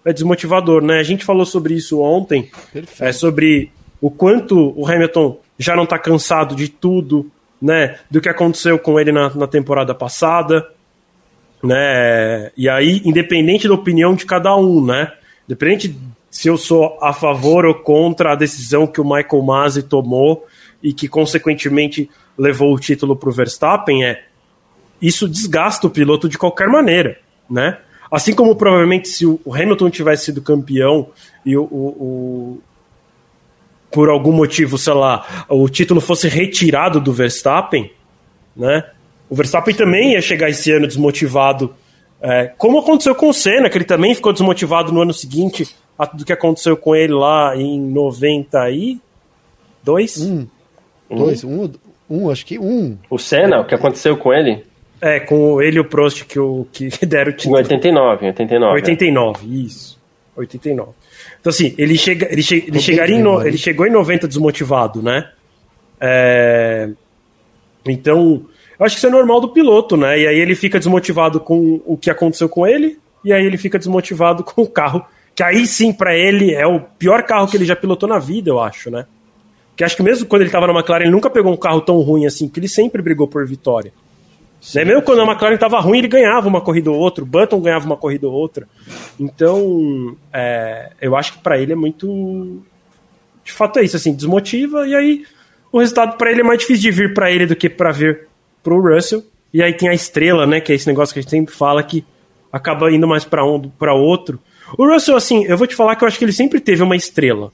é desmotivador, né? A gente falou sobre isso ontem, é, sobre o quanto o Hamilton já não tá cansado de tudo, né? Do que aconteceu com ele na, na temporada passada, né? E aí, independente da opinião de cada um, né? Independente se eu sou a favor ou contra a decisão que o Michael Masi tomou e que consequentemente levou o título para o Verstappen, é isso desgasta o piloto de qualquer maneira, né? Assim como provavelmente se o Hamilton tivesse sido campeão e o, o, o por algum motivo, sei lá, o título fosse retirado do Verstappen, né? O Verstappen também ia chegar esse ano desmotivado, é, como aconteceu com o Senna, que ele também ficou desmotivado no ano seguinte a tudo que aconteceu com ele lá em 92? Um. Dois, um, um, acho que um. O Senna, o que aconteceu com ele? É, com ele e o Prost que, o, que deram o título. Em 89, 89. 89, é. isso. 89. Então, assim, ele, chega, ele, che, ele, chegaria em no, ele chegou em 90 desmotivado, né? É, então, eu acho que isso é normal do piloto, né? E aí ele fica desmotivado com o que aconteceu com ele, e aí ele fica desmotivado com o carro, que aí sim, para ele, é o pior carro que ele já pilotou na vida, eu acho, né? Que acho que mesmo quando ele tava na McLaren, ele nunca pegou um carro tão ruim assim, porque ele sempre brigou por vitória. Sim, Mesmo quando a McLaren estava ruim, ele ganhava uma corrida ou outra, o Button ganhava uma corrida ou outra. Então, é, eu acho que para ele é muito. De fato é isso, assim, desmotiva, e aí o resultado para ele é mais difícil de vir para ele do que para vir para o Russell. E aí tem a estrela, né, que é esse negócio que a gente sempre fala que acaba indo mais para um para outro. O Russell, assim, eu vou te falar que eu acho que ele sempre teve uma estrela.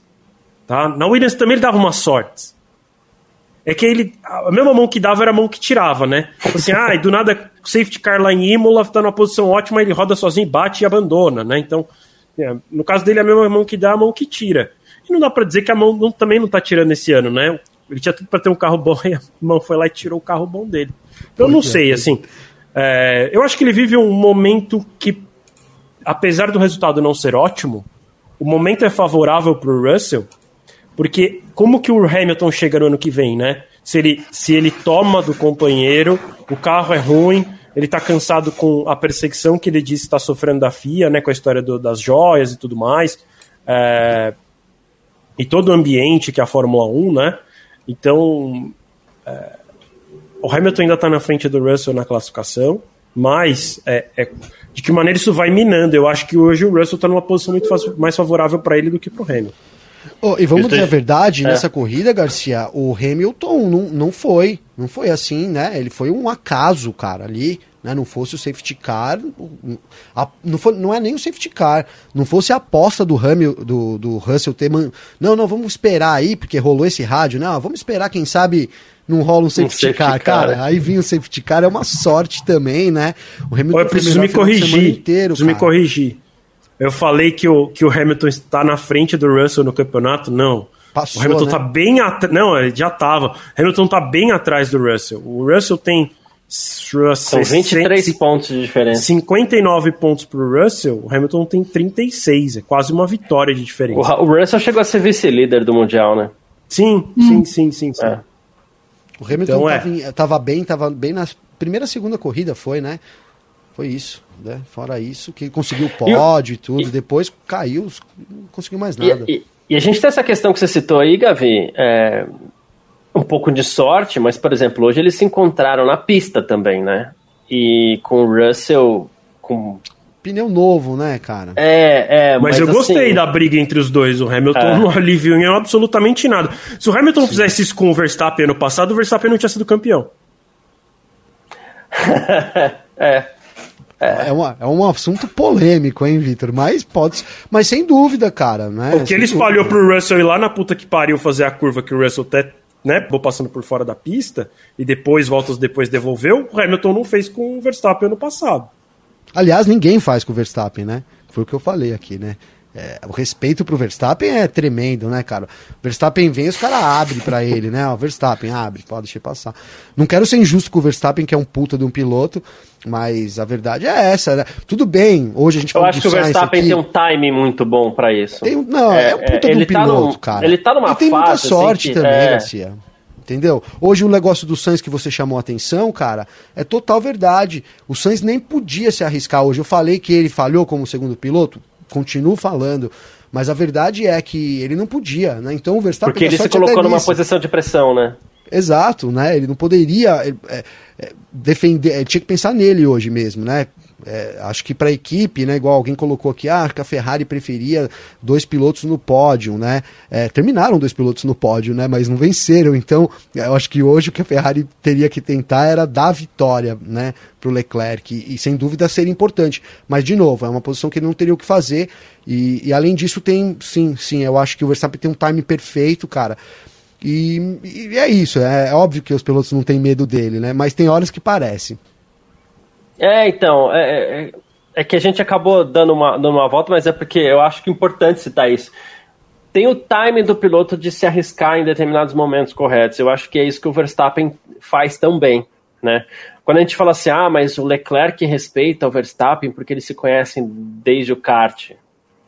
Tá? Na Williams também ele dava uma sorte. É que ele. A mesma mão que dava era a mão que tirava, né? Tipo assim, ah, e do nada, safety car lá em Imola tá numa posição ótima, ele roda sozinho, bate e abandona, né? Então, é, no caso dele, é a mesma mão que dá, a mão que tira. E não dá para dizer que a mão não, também não tá tirando esse ano, né? Ele tinha tudo para ter um carro bom e a mão foi lá e tirou o carro bom dele. Então, eu não sei, assim. É, eu acho que ele vive um momento que, apesar do resultado não ser ótimo, o momento é favorável pro Russell porque como que o Hamilton chega no ano que vem, né? Se ele, se ele toma do companheiro, o carro é ruim, ele está cansado com a perseguição que ele disse está sofrendo da FIA, né? Com a história do, das joias e tudo mais. É, e todo o ambiente que é a Fórmula 1, né? Então, é, o Hamilton ainda está na frente do Russell na classificação, mas é, é, de que maneira isso vai minando? Eu acho que hoje o Russell está numa posição muito mais favorável para ele do que para o Hamilton. Oh, e vamos dizer a verdade, é. nessa corrida, Garcia, o Hamilton não, não foi. Não foi assim, né? Ele foi um acaso, cara, ali. Né? Não fosse o safety car. A, não, foi, não é nem o safety car. Não fosse a aposta do, Hamil, do, do Russell ter. Man... Não, não, vamos esperar aí, porque rolou esse rádio. Não, vamos esperar, quem sabe não rola um safety, um safety car, cara. cara. Aí vinha o safety car, é uma sorte também, né? O Hamilton eu preciso me corrigir. Inteiro, preciso cara. me corrigir. Eu falei que o, que o Hamilton está na frente do Russell no campeonato? Não. Passou, o Hamilton né? tá bem atrás. Não, ele já tava. O Hamilton tá bem atrás do Russell. O Russell tem. São 23 pontos de diferença. 59 pontos pro Russell, o Hamilton tem 36. É quase uma vitória de diferença. O, o Russell chegou a ser vice-líder do Mundial, né? Sim, hum. sim, sim, sim, sim. É. O Hamilton então, tava, é. tava bem, tava bem na primeira, segunda corrida, foi, né? Foi isso. Né? Fora isso, que conseguiu pódio e, e tudo, e, depois caiu, não conseguiu mais nada. E, e, a gente tem essa questão que você citou aí, Gavi, é, um pouco de sorte, mas, por exemplo, hoje eles se encontraram na pista também, né? E com o Russell com pneu novo, né, cara? É, é. Mas, mas eu gostei assim, da briga entre os dois. O Hamilton é. não aliviou em absolutamente nada. Se o Hamilton Sim. fizesse isso com o Verstappen ano passado, o Verstappen não tinha sido campeão. é. É. É, uma, é um assunto polêmico, hein, Vitor? Mas pode. Mas sem dúvida, cara, né? O que ele espalhou dúvida. pro Russell ir lá na puta que pariu fazer a curva que o Russell até, né, vou passando por fora da pista e depois, voltas depois devolveu, o Hamilton não fez com o Verstappen ano passado. Aliás, ninguém faz com o Verstappen, né? Foi o que eu falei aqui, né? É, o respeito pro Verstappen é tremendo, né, cara? O Verstappen vem, os caras abrem para ele, né? O Verstappen abre, pode deixar passar. Não quero ser injusto com o Verstappen, que é um puta de um piloto, mas a verdade é essa, né? Tudo bem, hoje a gente Eu acho que o Verstappen aqui. tem um time muito bom para isso. Tem, não, é, é um puta é, de um tá piloto, no, cara. Ele tá numa ele tem fase, muita assim, sorte assim, também, é... Garcia. Entendeu? Hoje o negócio do Sainz que você chamou a atenção, cara, é total verdade. O Sainz nem podia se arriscar hoje. Eu falei que ele falhou como segundo piloto, continuo falando. Mas a verdade é que ele não podia, né? Então o Verstappen. Porque ele se colocou numa posição de pressão, né? Exato, né? Ele não poderia é, é, defender, ele tinha que pensar nele hoje mesmo, né? É, acho que para a equipe, né, igual alguém colocou aqui, ah, que a Ferrari preferia dois pilotos no pódio, né? É, terminaram dois pilotos no pódio, né? Mas não venceram. Então, eu acho que hoje o que a Ferrari teria que tentar era dar vitória, né, para o Leclerc e, e, sem dúvida seria importante. Mas de novo, é uma posição que ele não teria o que fazer. E, e além disso, tem, sim, sim, eu acho que o Verstappen tem um time perfeito, cara. E, e, é isso, é, é óbvio que os pilotos não têm medo dele, né? Mas tem horas que parece. É, então, é, é, é, que a gente acabou dando uma, dando uma volta, mas é porque eu acho que é importante citar isso. Tem o time do piloto de se arriscar em determinados momentos corretos. Eu acho que é isso que o Verstappen faz tão bem, né? Quando a gente fala assim, ah, mas o Leclerc respeita o Verstappen porque eles se conhecem desde o kart.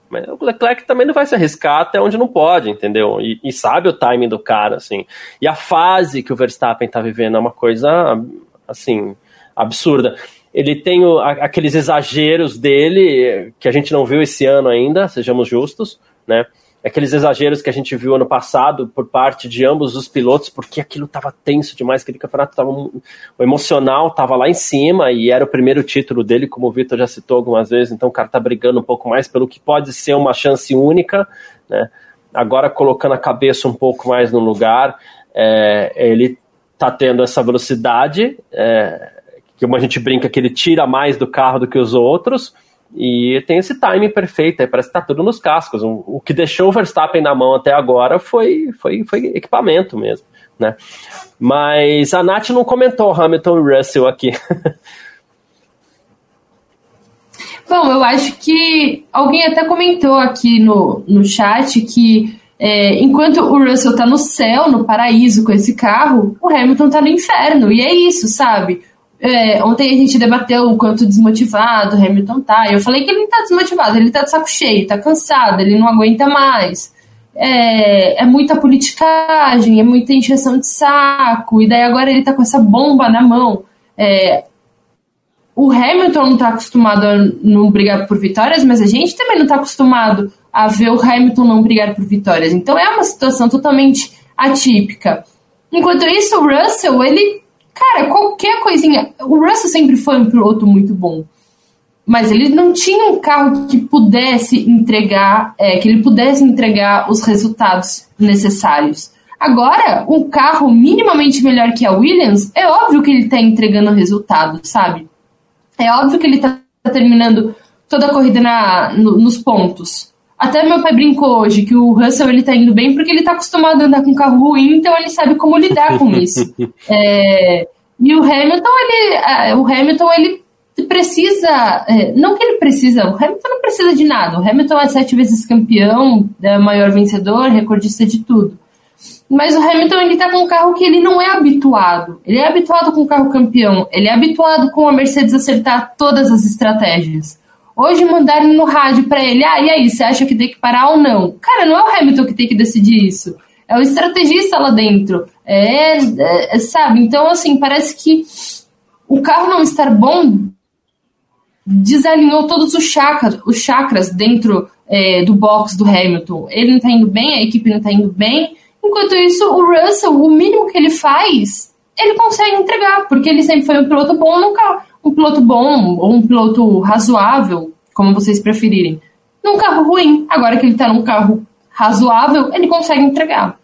Mas o Leclerc também não vai se arriscar até onde não pode, entendeu? E, e sabe o timing do cara, assim. E a fase que o Verstappen tá vivendo é uma coisa, assim, absurda. Ele tem o, aqueles exageros dele que a gente não viu esse ano ainda, sejamos justos, né? Aqueles exageros que a gente viu ano passado por parte de ambos os pilotos, porque aquilo estava tenso demais, aquele campeonato tava, o emocional estava lá em cima e era o primeiro título dele, como o Vitor já citou algumas vezes, então o cara tá brigando um pouco mais pelo que pode ser uma chance única, né? Agora colocando a cabeça um pouco mais no lugar, é, ele tá tendo essa velocidade, é, que a gente brinca que ele tira mais do carro do que os outros, e tem esse timing perfeito, aí parece que tá tudo nos cascos. O, o que deixou o Verstappen na mão até agora foi, foi, foi equipamento mesmo. né? Mas a Nath não comentou Hamilton e Russell aqui. Bom, eu acho que alguém até comentou aqui no, no chat que é, enquanto o Russell tá no céu, no paraíso com esse carro, o Hamilton tá no inferno. E é isso, sabe? É, ontem a gente debateu o quanto desmotivado o Hamilton tá. Eu falei que ele não tá desmotivado, ele tá de saco cheio, tá cansado, ele não aguenta mais. É, é muita politicagem, é muita injeção de saco, e daí agora ele tá com essa bomba na mão. É, o Hamilton não está acostumado a não brigar por vitórias, mas a gente também não está acostumado a ver o Hamilton não brigar por vitórias. Então é uma situação totalmente atípica. Enquanto isso, o Russell, ele, cara, qualquer coisinha. O Russell sempre foi um piloto muito bom. Mas ele não tinha um carro que pudesse entregar, é, que ele pudesse entregar os resultados necessários. Agora, um carro minimamente melhor que a Williams, é óbvio que ele está entregando resultado, sabe? É óbvio que ele está terminando toda a corrida na, no, nos pontos. Até meu pai brincou hoje que o Russell ele tá indo bem porque ele está acostumado a andar com carro ruim, então ele sabe como lidar com isso. É, e o Hamilton, ele, é, o Hamilton, ele precisa, é, não que ele precisa, o Hamilton não precisa de nada. O Hamilton é sete vezes campeão, é maior vencedor, recordista de tudo. Mas o Hamilton ele tá com um carro que ele não é habituado. Ele é habituado com o carro campeão. Ele é habituado com a Mercedes acertar todas as estratégias. Hoje mandaram no rádio para ele: ah, e aí, você acha que tem que parar ou não? Cara, não é o Hamilton que tem que decidir isso. É o estrategista lá dentro. É, é, é sabe? Então, assim, parece que o carro não estar bom desalinhou todos os chakras, os chakras dentro é, do box do Hamilton. Ele não tá indo bem, a equipe não tá indo bem. Enquanto isso, o Russell, o mínimo que ele faz, ele consegue entregar, porque ele sempre foi um piloto bom, nunca um piloto bom ou um piloto razoável, como vocês preferirem, num carro ruim. Agora que ele tá num carro razoável, ele consegue entregar.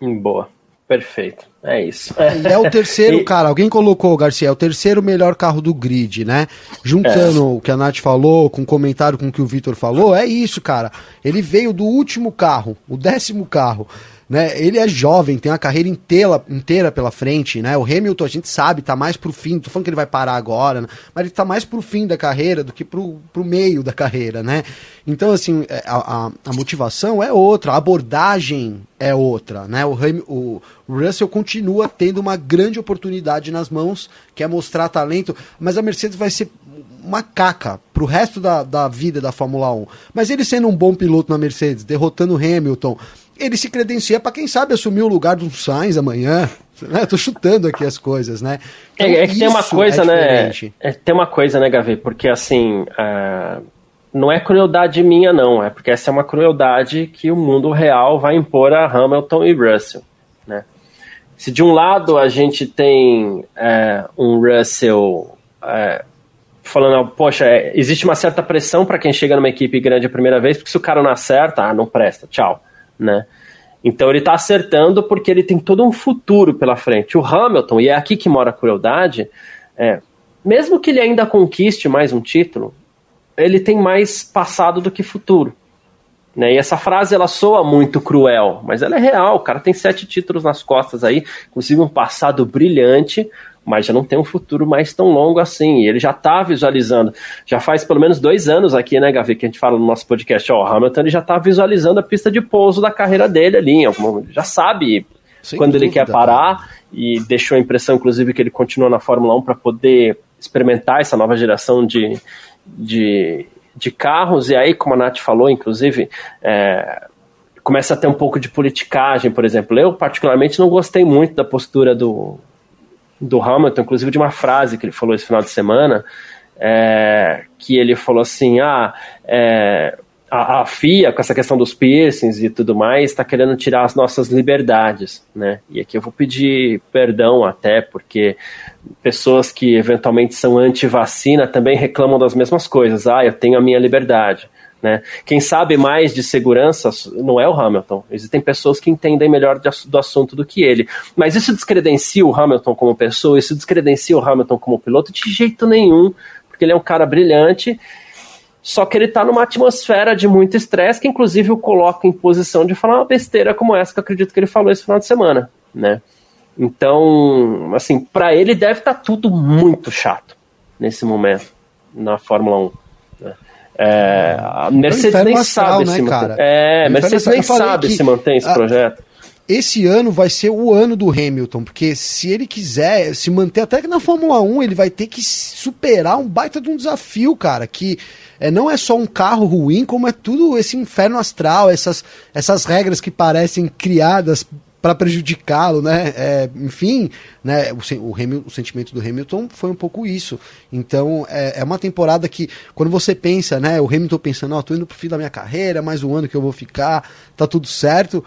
Boa, perfeito. É isso. É, é o terceiro, e... cara. Alguém colocou, Garcia, é o terceiro melhor carro do grid, né? Juntando é. o que a Nath falou, com o comentário com o que o Vitor falou, é isso, cara. Ele veio do último carro, o décimo carro. Né? Ele é jovem, tem uma carreira inteira, inteira pela frente, né? O Hamilton, a gente sabe, tá mais pro fim, tô falando que ele vai parar agora, né? mas ele tá mais pro fim da carreira do que pro, pro meio da carreira, né? Então, assim, é, a, a, a motivação é outra, a abordagem é outra, né? O, o, o Russell continua tendo uma grande oportunidade nas mãos, que é mostrar talento, mas a Mercedes vai ser uma caca pro resto da, da vida da Fórmula 1. Mas ele sendo um bom piloto na Mercedes, derrotando o Hamilton, ele se credencia para quem sabe assumir o lugar do Sainz amanhã. Né? Tô chutando aqui as coisas, né? Então, é, é, que tem uma coisa, é né? É, tem uma coisa, né, Gavi? Porque assim, uh, não é crueldade minha, não. É porque essa é uma crueldade que o mundo real vai impor a Hamilton e Russell, né? Se de um lado a gente tem é, um Russell é, falando, poxa, é, existe uma certa pressão para quem chega numa equipe grande a primeira vez, porque se o cara não acerta, ah, não presta, tchau né? Então ele está acertando porque ele tem todo um futuro pela frente. O Hamilton, e é aqui que mora a crueldade, é, mesmo que ele ainda conquiste mais um título, ele tem mais passado do que futuro. Né? E essa frase ela soa muito cruel, mas ela é real. O cara tem sete títulos nas costas aí, inclusive um passado brilhante, mas já não tem um futuro mais tão longo assim. E ele já está visualizando, já faz pelo menos dois anos aqui, né, Gavi, que a gente fala no nosso podcast, ó, o Hamilton ele já está visualizando a pista de pouso da carreira dele ali, já sabe Sem quando dúvida, ele quer parar e deixou a impressão, inclusive, que ele continua na Fórmula 1 para poder experimentar essa nova geração de, de, de carros. E aí, como a Nath falou, inclusive, é, começa a ter um pouco de politicagem, por exemplo. Eu, particularmente, não gostei muito da postura do, do Hamilton, inclusive de uma frase que ele falou esse final de semana, é, que ele falou assim, ah, é, a, a, FIA, com essa questão dos piercings e tudo mais, está querendo tirar as nossas liberdades, né? E aqui eu vou pedir perdão até, porque pessoas que eventualmente são anti-vacina também reclamam das mesmas coisas. Ah, eu tenho a minha liberdade. Né? Quem sabe mais de segurança não é o Hamilton. Existem pessoas que entendem melhor do assunto do que ele. Mas isso descredencia o Hamilton como pessoa, isso descredencia o Hamilton como piloto de jeito nenhum, porque ele é um cara brilhante só que ele está numa atmosfera de muito estresse, que inclusive o coloca em posição de falar uma besteira como essa que eu acredito que ele falou esse final de semana, né? Então, assim, para ele deve estar tá tudo muito chato nesse momento na Fórmula 1. Né? É, a Mercedes nem astral, sabe né, se mantém. É, Mercedes nem sabe se mantém esse a, projeto. Esse ano vai ser o ano do Hamilton, porque se ele quiser se manter até que na Fórmula 1, ele vai ter que superar um baita de um desafio, cara, que é, não é só um carro ruim, como é tudo esse inferno astral, essas, essas regras que parecem criadas para prejudicá-lo, né? É, enfim, né? O, o, Hamilton, o, sentimento do Hamilton foi um pouco isso. Então é, é, uma temporada que quando você pensa, né? O Hamilton pensando, ó, oh, tô indo pro fim da minha carreira, mais um ano que eu vou ficar, tá tudo certo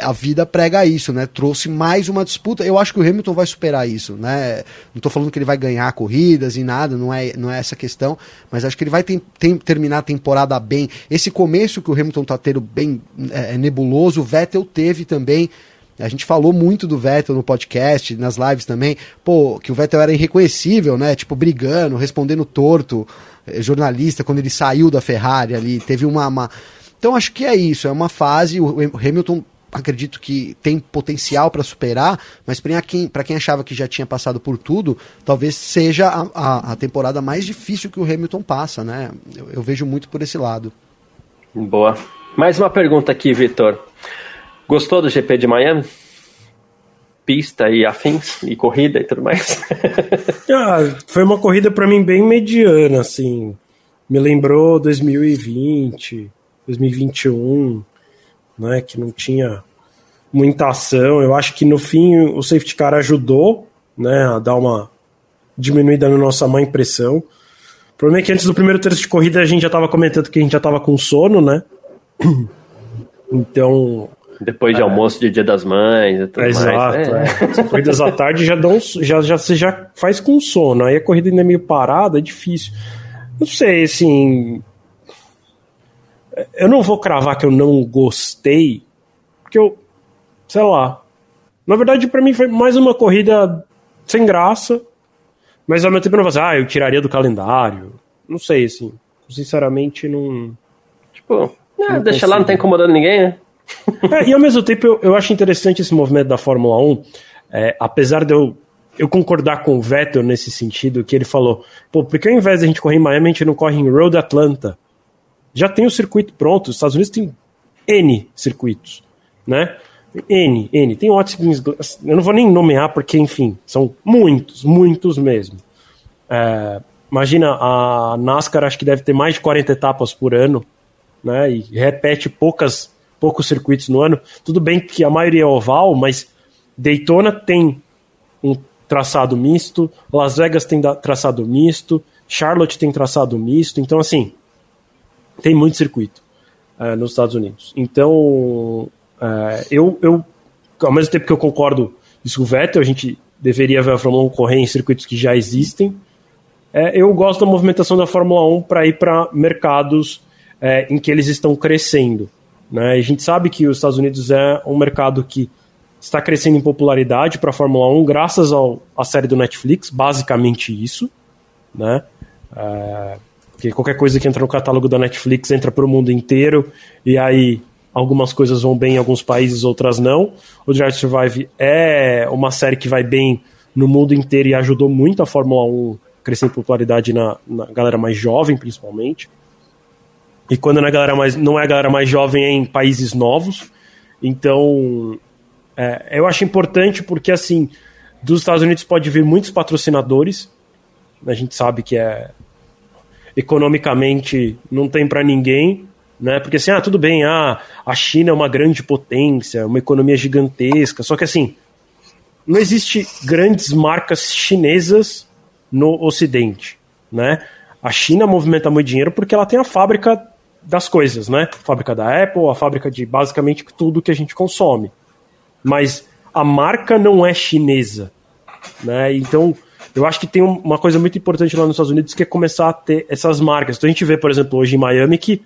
a vida prega isso, né? Trouxe mais uma disputa. Eu acho que o Hamilton vai superar isso, né? Não estou falando que ele vai ganhar corridas e nada, não é, não é essa questão, mas acho que ele vai tem, tem, terminar a temporada bem. Esse começo que o Hamilton tá tendo bem é, é, nebuloso, o Vettel teve também. A gente falou muito do Vettel no podcast, nas lives também, pô, que o Vettel era irreconhecível, né? Tipo, brigando, respondendo torto, eh, jornalista, quando ele saiu da Ferrari ali, teve uma, uma... Então acho que é isso, é uma fase, o Hamilton acredito que tem potencial para superar, mas para quem, quem achava que já tinha passado por tudo, talvez seja a, a, a temporada mais difícil que o Hamilton passa, né? Eu, eu, vejo muito por esse lado. Boa. Mais uma pergunta aqui, Vitor. Gostou do GP de Miami? Pista e afins, e corrida e tudo mais? ah, foi uma corrida para mim bem mediana, assim. Me lembrou 2020, 2021 né, que não tinha muita ação. Eu acho que no fim o safety car ajudou né, a dar uma diminuída na nossa má impressão. O problema é que antes do primeiro terço de corrida a gente já estava comentando que a gente já estava com sono, né? Então. Depois de é, almoço de Dia das Mães e tudo é, mais. Exato. Né? É. As corridas à tarde já dão. Já, já, você já faz com sono. Aí a corrida ainda é meio parada, é difícil. Não sei, assim eu não vou cravar que eu não gostei, porque eu, sei lá. Na verdade, para mim foi mais uma corrida sem graça, mas ao mesmo tempo eu não vou dizer, ah, eu tiraria do calendário. Não sei, assim. Sinceramente, não. Tipo, é, não deixa lá, não tá incomodando ninguém, né? é, e ao mesmo tempo eu, eu acho interessante esse movimento da Fórmula 1, é, apesar de eu, eu concordar com o Vettel nesse sentido, que ele falou, pô, porque ao invés de a gente correr em Miami, a gente não corre em Road Atlanta? Já tem o circuito pronto. Os Estados Unidos tem N circuitos, né? N, N. Tem ótimos. Eu não vou nem nomear porque, enfim, são muitos, muitos mesmo. É, imagina, a NASCAR acho que deve ter mais de 40 etapas por ano, né? E repete poucas, poucos circuitos no ano. Tudo bem que a maioria é oval, mas Daytona tem um traçado misto, Las Vegas tem traçado misto, Charlotte tem traçado misto, então assim, tem muito circuito uh, nos Estados Unidos. Então, uh, eu, eu, ao mesmo tempo que eu concordo isso com o Vettel, a gente deveria ver a Fórmula 1 correr em circuitos que já existem. É, eu gosto da movimentação da Fórmula 1 para ir para mercados é, em que eles estão crescendo. Né? A gente sabe que os Estados Unidos é um mercado que está crescendo em popularidade para a Fórmula 1 graças à série do Netflix, basicamente isso. Né? É, porque qualquer coisa que entra no catálogo da Netflix entra para o mundo inteiro, e aí algumas coisas vão bem em alguns países, outras não. O Drive to Survive é uma série que vai bem no mundo inteiro e ajudou muito a Fórmula 1 crescer em popularidade na, na galera mais jovem, principalmente. E quando não é, galera mais, não é a galera mais jovem, é em países novos. Então, é, eu acho importante porque, assim, dos Estados Unidos pode vir muitos patrocinadores. A gente sabe que é economicamente não tem para ninguém, né? Porque assim, ah, tudo bem, ah, a China é uma grande potência, uma economia gigantesca, só que assim, não existe grandes marcas chinesas no Ocidente, né? A China movimenta muito dinheiro porque ela tem a fábrica das coisas, né? A fábrica da Apple, a fábrica de basicamente tudo que a gente consome. Mas a marca não é chinesa, né? Então, eu acho que tem uma coisa muito importante lá nos Estados Unidos que é começar a ter essas marcas. Então a gente vê, por exemplo, hoje em Miami que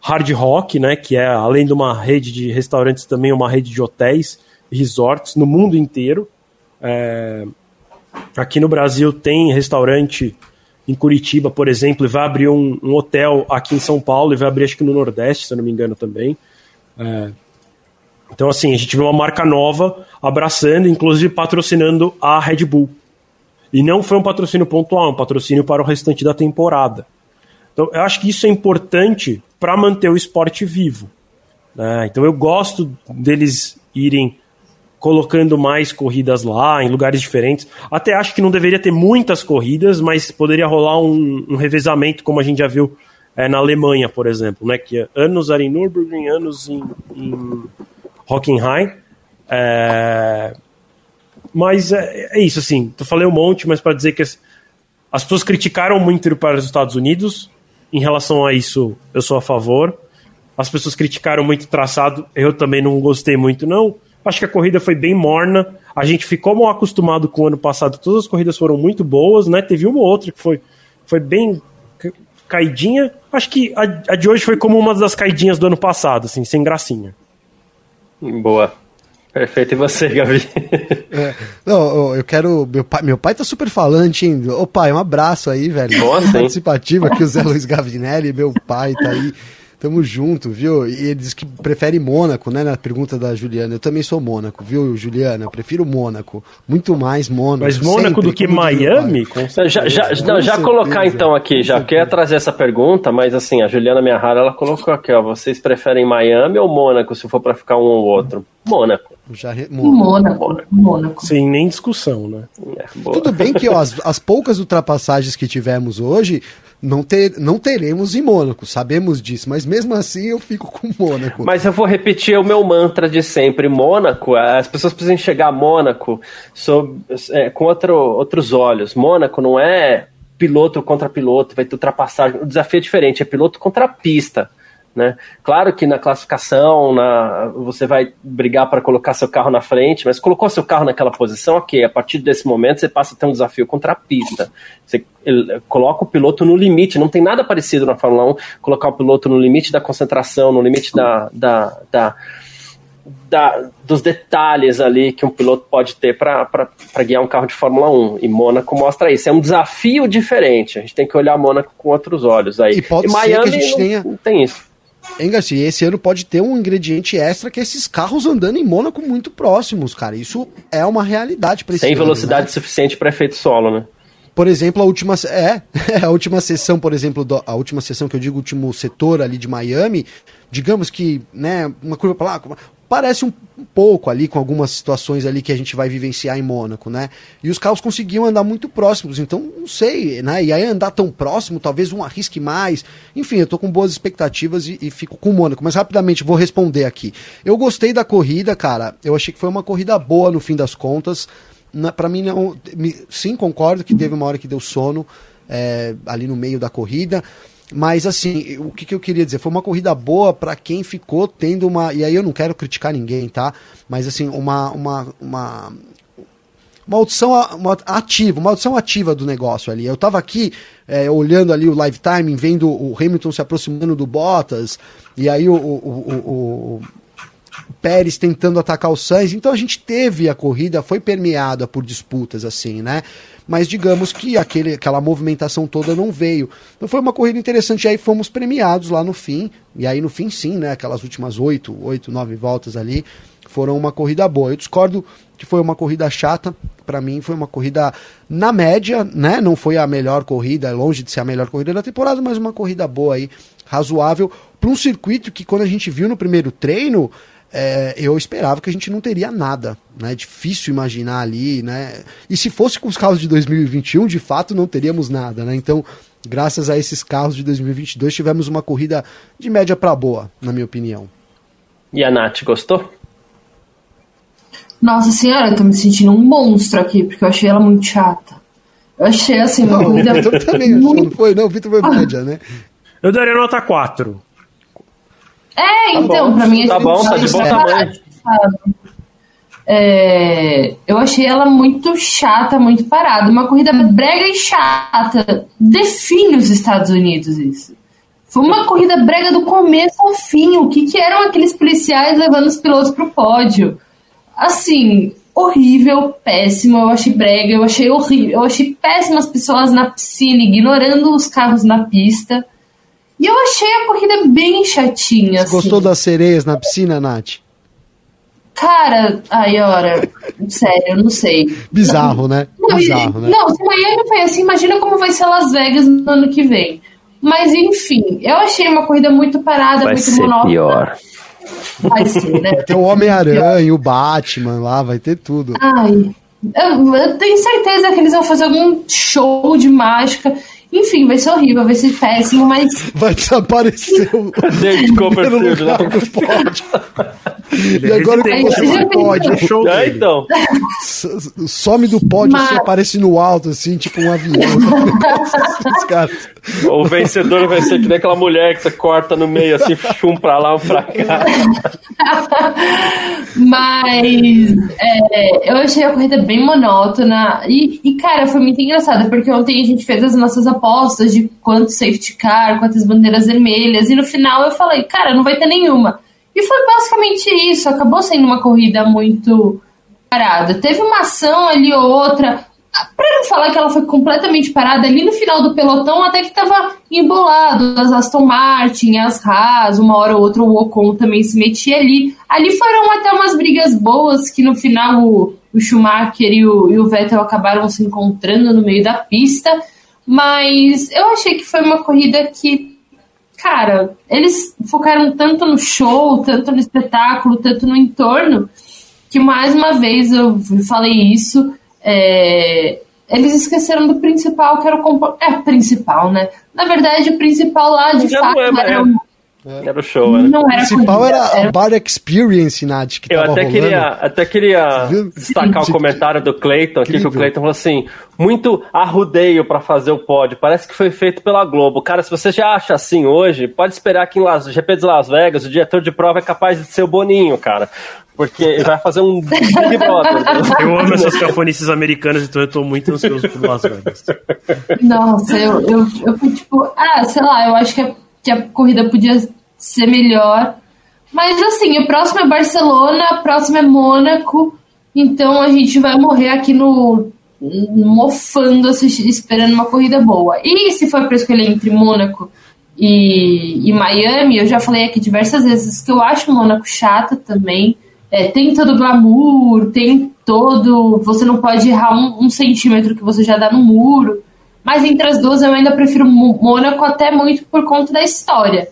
Hard Rock, né, que é além de uma rede de restaurantes também uma rede de hotéis resorts no mundo inteiro. É... Aqui no Brasil tem restaurante em Curitiba, por exemplo, e vai abrir um, um, hotel aqui em São Paulo e vai abrir acho que no Nordeste, se eu não me engano também. É, então, assim, a gente vê uma marca nova abraçando, inclusive patrocinando a Red Bull. E não foi um patrocínio pontual, um patrocínio para o restante da temporada. Então, eu acho que isso é importante para manter o esporte vivo. Né? Então, eu gosto deles irem colocando mais corridas lá, em lugares diferentes. Até acho que não deveria ter muitas corridas, mas poderia rolar um, um revezamento, como a gente já viu é, na Alemanha, por exemplo, né? Que é anos era em Nürburgring, anos em, em Hockenheim. É... Mas é, é, isso, assim. Eu falei um monte, mas para dizer que as, as pessoas criticaram muito ir para os Estados Unidos. Em relação a isso, eu sou a favor. As pessoas criticaram muito o traçado, eu também não gostei muito, não. Acho que a corrida foi bem morna. A gente ficou mal acostumado com o ano passado. Todas as corridas foram muito boas, né? Teve uma ou outra que foi, foi bem caidinha. Acho que a, a de hoje foi como uma das caidinhas do ano passado, assim, sem gracinha. Boa. Perfeito. E você, Gabi? É, não, eu quero. Meu pai, meu pai tá super falante, hein? Ô pai, um abraço aí, velho. Boa, Participativo aqui, o Zé Luiz Gavinelli, meu pai tá aí. Tamo junto, viu? E ele diz que prefere Mônaco, né? Na pergunta da Juliana. Eu também sou Mônaco, viu, Juliana? Eu prefiro Mônaco. Muito mais Mônaco. Mas Mônaco do que Miami? Já, já, não, já colocar então aqui, já. Porque eu ia trazer essa pergunta, mas assim, a Juliana Miahara, ela colocou aqui, ó. Vocês preferem Miami ou Mônaco, se for para ficar um ou outro? Mônaco. Já re... Mônaco. Mônaco. Sem nem discussão, né? É, Tudo bem que ó, as, as poucas ultrapassagens que tivemos hoje não, ter, não teremos em Mônaco, sabemos disso, mas mesmo assim eu fico com Mônaco. Mas eu vou repetir o meu mantra de sempre: Mônaco, as pessoas precisam chegar a Mônaco sob, é, com outro, outros olhos. Mônaco não é piloto contra piloto, vai ter ultrapassagem. O desafio é diferente, é piloto contra pista. Né? Claro que na classificação na, você vai brigar para colocar seu carro na frente, mas colocou seu carro naquela posição, ok, a partir desse momento você passa a ter um desafio contra a pista. Você coloca o piloto no limite, não tem nada parecido na Fórmula 1 colocar o piloto no limite da concentração, no limite da, da, da, da dos detalhes ali que um piloto pode ter para guiar um carro de Fórmula 1. E Mônaco mostra isso. É um desafio diferente. A gente tem que olhar Mônaco com outros olhos aí. E pode e Miami que a gente não, tenha... não tem isso. Hein, Garcia? Esse ano pode ter um ingrediente extra que é esses carros andando em Mônaco muito próximos, cara. Isso é uma realidade para esse Sem ano, velocidade né? suficiente para efeito solo, né? Por exemplo, a última é, a última sessão, por exemplo, do, a última sessão que eu digo, o último setor ali de Miami, digamos que, né, uma curva para lá, parece um pouco ali com algumas situações ali que a gente vai vivenciar em Mônaco, né? E os carros conseguiam andar muito próximos, então não sei, né? E aí andar tão próximo, talvez um arrisque mais. Enfim, eu tô com boas expectativas e, e fico com o Mônaco. Mas rapidamente vou responder aqui. Eu gostei da corrida, cara. Eu achei que foi uma corrida boa no fim das contas. Para mim, não, sim, concordo que teve uma hora que deu sono é, ali no meio da corrida. Mas assim, o que, que, eu queria dizer? Foi uma corrida boa para quem ficou tendo uma. E aí eu não quero criticar ninguém, tá? Mas assim, uma. uma, uma uma audição uma ativa, uma audição ativa do negócio ali. Eu tava aqui é, olhando ali o live timing, vendo o Hamilton se aproximando do Bottas, e aí o, o, o, o Pérez tentando atacar o Sainz. Então a gente teve a corrida, foi permeada por disputas assim, né? mas digamos que aquele, aquela movimentação toda não veio. Então foi uma corrida interessante, e aí fomos premiados lá no fim, e aí no fim sim, né, aquelas últimas oito, oito, nove voltas ali, foram uma corrida boa. Eu discordo que foi uma corrida chata, para mim foi uma corrida na média, né, não foi a melhor corrida, longe de ser a melhor corrida da temporada, mas uma corrida boa aí, razoável, para um circuito que quando a gente viu no primeiro treino, é, eu esperava que a gente não teria nada, né? Difícil imaginar ali, né? E se fosse com os carros de 2021, de fato não teríamos nada, né? Então, graças a esses carros de 2022, tivemos uma corrida de média para boa, na minha opinião. E a Nath, gostou? Nossa senhora, eu tô me sentindo um monstro aqui, porque eu achei ela muito chata. Eu achei assim, uma corrida. Vitor também achou, não foi? Não, o Vitor foi média, né? Eu daria nota 4. É, tá então, para mim é tá bom, tá de bom tamanho. É, eu achei ela muito chata, muito parada. Uma corrida brega e chata. Define os Estados Unidos isso. Foi uma corrida brega do começo ao fim. O que, que eram aqueles policiais levando os pilotos pro pódio? Assim, horrível, péssimo, eu achei brega, eu achei horrível, eu achei péssimas pessoas na piscina, ignorando os carros na pista. E eu achei a corrida bem chatinha. Você gostou das sereias na piscina, Nath? Cara, aí, ora, sério, não sei. Bizarro, né? Não, Bizarro, né? Não, se Miami foi assim, imagina como vai ser Las Vegas no ano que vem. Mas enfim, eu achei uma corrida muito parada, vai muito ser monótona. pior. Vai ser, né? Vai ter o Homem-Aranha, o Batman lá, vai ter tudo. Ai, eu, eu tenho certeza que eles vão fazer algum show de mágica. Enfim, vai ser horrível, vai ser péssimo, mas. Vai desaparecer o. David Copperfield, né? pode. E agora que você você já não pode. O show É, dele. então. S- Some do pódio, Mas- assim, aparece no alto, assim, tipo um avião. O vencedor vai ser que nem aquela mulher que você corta no meio, assim, um pra lá, um pra cá. Mas é, eu achei a corrida bem monótona. E, e, cara, foi muito engraçado, porque ontem a gente fez as nossas apostas de quanto safety car, quantas bandeiras vermelhas, e no final eu falei, cara, não vai ter nenhuma. E foi basicamente isso. Acabou sendo uma corrida muito parada. Teve uma ação ali ou outra. Pra não falar que ela foi completamente parada, ali no final do pelotão até que tava embolado. As Aston Martin, as Haas, uma hora ou outra o Ocon também se metia ali. Ali foram até umas brigas boas que no final o, o Schumacher e o, e o Vettel acabaram se encontrando no meio da pista. Mas eu achei que foi uma corrida que cara, eles focaram tanto no show, tanto no espetáculo, tanto no entorno, que mais uma vez eu falei isso. é, eles esqueceram do principal, que era o compo... É, principal, né? Na verdade, o principal lá, de Já fato, é, era, é. Era o show, né? não O era principal corrida, era a Bar Experience, Nath, que Eu tava até rolando. queria, até queria destacar o comentário do Cleiton aqui, que o. Cleiton falou assim: muito arrudeio pra fazer o pódio. Parece que foi feito pela Globo. Cara, se você já acha assim hoje, pode esperar que em Las, GP de Las Vegas o diretor de prova é capaz de ser o Boninho, cara. Porque ele vai fazer um Big Brother. Eu amo essas cafonices americanas, então eu tô muito ansioso por Las Vegas. Nossa, eu, eu, eu fui tipo, ah, sei lá, eu acho que a, que a corrida podia ser melhor. Mas assim, o próximo é Barcelona, a próxima é Mônaco. Então a gente vai morrer aqui no mofando, esperando uma corrida boa. E se for para escolher entre Mônaco e, e Miami, eu já falei aqui diversas vezes que eu acho Mônaco chata também. É, tem todo o glamour, tem todo. Você não pode errar um, um centímetro que você já dá no muro. Mas entre as duas eu ainda prefiro Mônaco até muito por conta da história.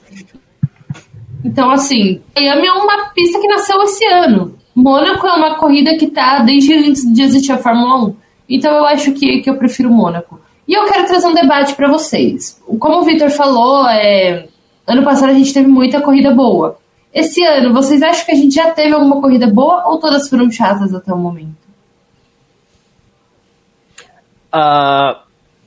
Então, assim, Miami é uma pista que nasceu esse ano. Mônaco é uma corrida que tá desde antes de existir a Fórmula 1. Então eu acho que, que eu prefiro Mônaco. E eu quero trazer um debate para vocês. Como o Victor falou, é, ano passado a gente teve muita corrida boa. Esse ano, vocês acham que a gente já teve alguma corrida boa ou todas foram chatas até o momento? Ah,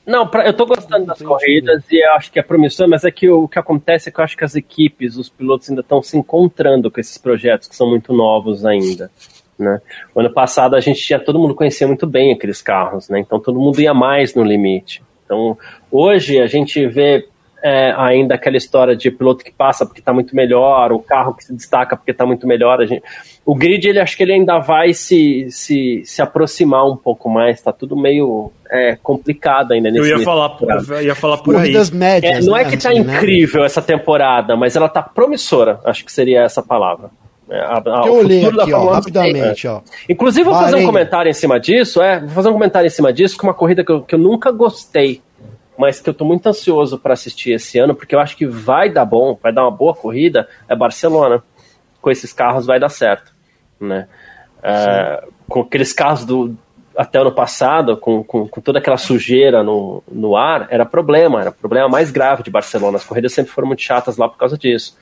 não, pra- eu tô gostando das corridas e acho que é promissor, mas é que o, o que acontece é que eu acho que as equipes, os pilotos ainda estão se encontrando com esses projetos que são muito novos ainda. Né? O ano passado a gente tinha, todo mundo conhecia muito bem aqueles carros, né? então todo mundo ia mais no limite. Então hoje a gente vê é, ainda aquela história de piloto que passa porque está muito melhor, o carro que se destaca porque está muito melhor. A gente, o grid, ele acho que ele ainda vai se, se, se aproximar um pouco mais, está tudo meio é, complicado ainda nesse Eu ia falar, temporada. eu ia falar por aí. Corridas médias. É, não né, é que tá assim, né? incrível essa temporada, mas ela tá promissora, acho que seria essa palavra. É, a- a- Eu o olhei futuro da aqui, ó, Fórmula 1 rapidamente, ó. Inclusive, vou fazer um Bahrein. comentário em cima disso, é, vou fazer um comentário em cima disso, com uma corrida que eu, que eu nunca gostei, mas que eu tô muito ansioso para assistir esse ano, porque eu acho que vai dar bom, vai dar uma boa corrida, é Barcelona. Com esses carros vai dar certo, né? É, com aqueles carros do até ano passado, com, com, com toda aquela sujeira no, no ar, era problema, era problema mais grave de Barcelona. As corridas sempre foram muito chatas lá por causa disso.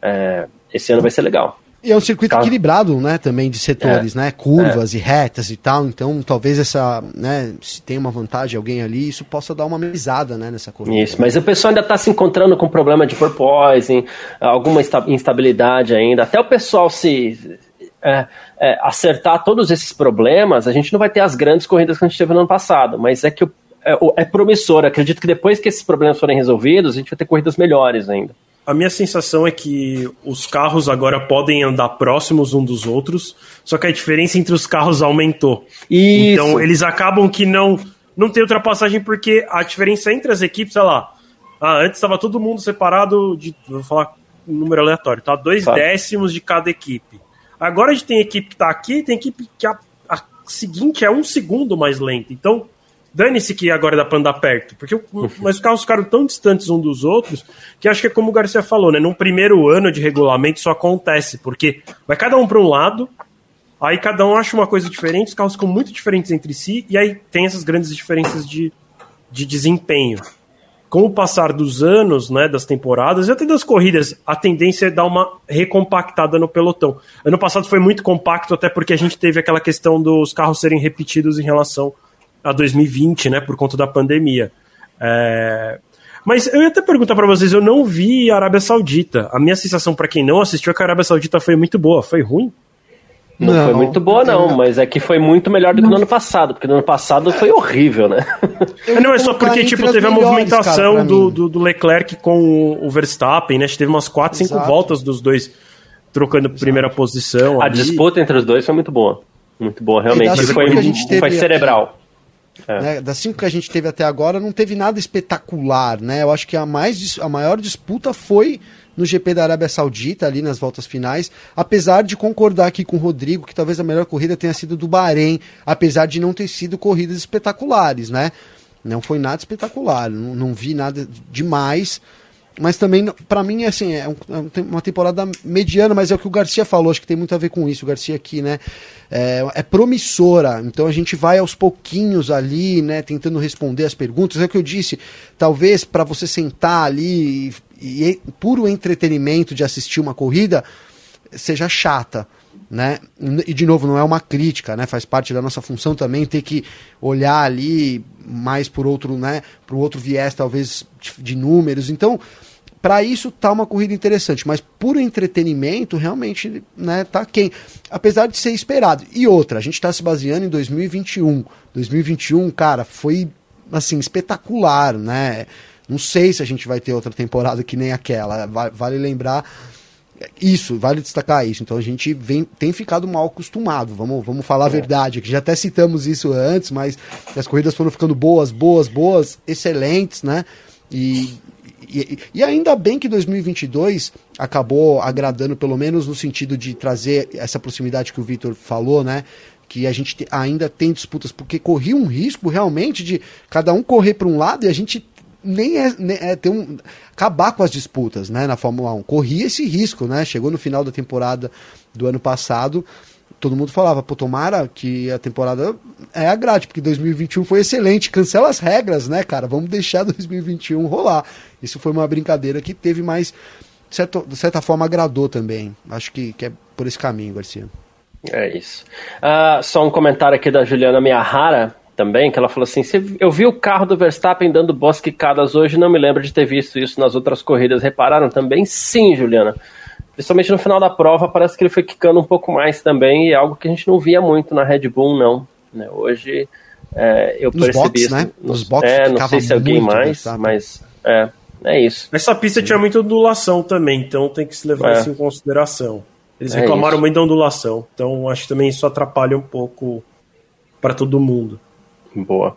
É, esse ano vai ser legal. E é um circuito Carro. equilibrado, né, também de É. setores, né, curvas e retas e tal, então talvez essa, né, se tem uma vantagem alguém ali, isso possa dar uma amenizada, né, nessa corrida. Isso, mas o pessoal ainda está se encontrando com problema de porpoising, alguma insta- instabilidade ainda. Até o pessoal se é, é, acertar todos esses problemas, a gente não vai ter as grandes corridas que a gente teve no ano passado, mas é que o- é, é promissor. Acredito que depois que esses problemas forem resolvidos, a gente vai ter corridas melhores ainda. A minha sensação é que os carros agora podem andar próximos um dos outros, só que a diferença entre os carros aumentou. Isso. Então eles acabam que não não tem ultrapassagem porque a diferença entre as equipes, sei lá, ah, antes estava todo mundo separado de, vou falar um número aleatório, tá? Dois tá. décimos de cada equipe. Agora a gente tem equipe que está aqui, tem equipe que a, a seguinte é um segundo mais lenta. Então Dane-se que agora dá pra andar perto, porque mas os carros ficaram tão distantes um dos outros que acho que é como o Garcia falou, né? No primeiro ano de regulamento isso acontece, porque vai cada um para um lado, aí cada um acha uma coisa diferente, os carros ficam muito diferentes entre si, e aí tem essas grandes diferenças de, de desempenho. Com o passar dos anos, né, das temporadas e até das corridas, a tendência é dar uma recompactada no pelotão. Ano passado foi muito compacto, até porque a gente teve aquela questão dos carros serem repetidos em relação a 2020, né, por conta da pandemia. É... Mas eu ia até perguntar para vocês, eu não vi a Arábia Saudita. A minha sensação para quem não assistiu é que a Arábia Saudita foi muito boa. Foi ruim? Não, não, foi muito boa, não, mas é que foi muito melhor do que no ano passado, porque no ano passado foi horrível, né? não, é só porque, tipo, teve a movimentação cara, do, do, do, Leclerc com o Verstappen, né? A gente teve umas 4, 5 voltas dos dois trocando Exato. primeira posição. A ali. disputa entre os dois foi muito boa. Muito boa, realmente. Foi, foi cerebral. É. Né, das cinco que a gente teve até agora, não teve nada espetacular, né? Eu acho que a, mais, a maior disputa foi no GP da Arábia Saudita, ali nas voltas finais, apesar de concordar aqui com o Rodrigo que talvez a melhor corrida tenha sido do Bahrein, apesar de não ter sido corridas espetaculares, né? Não foi nada espetacular, não, não vi nada demais. Mas também, para mim, assim, é, é uma temporada mediana, mas é o que o Garcia falou, acho que tem muito a ver com isso. O Garcia aqui, né? É, é promissora, então a gente vai aos pouquinhos ali, né? Tentando responder as perguntas. É o que eu disse, talvez para você sentar ali e, e puro entretenimento de assistir uma corrida seja chata né? E de novo, não é uma crítica, né? Faz parte da nossa função também ter que olhar ali mais por outro, né? Por outro viés, talvez de números. Então, para isso tá uma corrida interessante, mas por entretenimento realmente, né? Tá quem, apesar de ser esperado. E outra, a gente está se baseando em 2021. 2021, cara, foi assim espetacular, né? Não sei se a gente vai ter outra temporada que nem aquela. Vale lembrar isso, vale destacar isso. Então a gente vem, tem ficado mal acostumado, vamos, vamos falar é. a verdade. Que já até citamos isso antes, mas as corridas foram ficando boas, boas, boas, excelentes, né? E, e, e, ainda bem que 2022 acabou agradando, pelo menos no sentido de trazer essa proximidade que o Vitor falou, né? Que a gente ainda tem disputas, porque corria um risco realmente de cada um correr para um lado e a gente nem é, nem é ter um acabar com as disputas, né, na Fórmula 1. Corria esse risco, né? Chegou no final da temporada do ano passado, todo mundo falava, pô, tomara que a temporada é a grade, porque 2021 foi excelente, cancela as regras, né, cara? Vamos deixar 2021 rolar. Isso foi uma brincadeira que teve mais certo, de certa forma agradou também. Acho que, que é por esse caminho, Garcia. É isso. Uh, só um comentário aqui da Juliana Miyahara também, que ela falou assim: eu vi o carro do Verstappen dando bosquicadas hoje, não me lembro de ter visto isso nas outras corridas. Repararam também? Sim, Juliana. Principalmente no final da prova, parece que ele foi quicando um pouco mais também, e é algo que a gente não via muito na Red Bull, não. Né? Hoje é, eu nos percebi box, isso. Né? Nos box, é, não sei se alguém mais, mas é, é isso. Essa pista Sim. tinha muita ondulação também, então tem que se levar é. isso em consideração. Eles é reclamaram muito da ondulação, então acho que também isso atrapalha um pouco para todo mundo. Boa.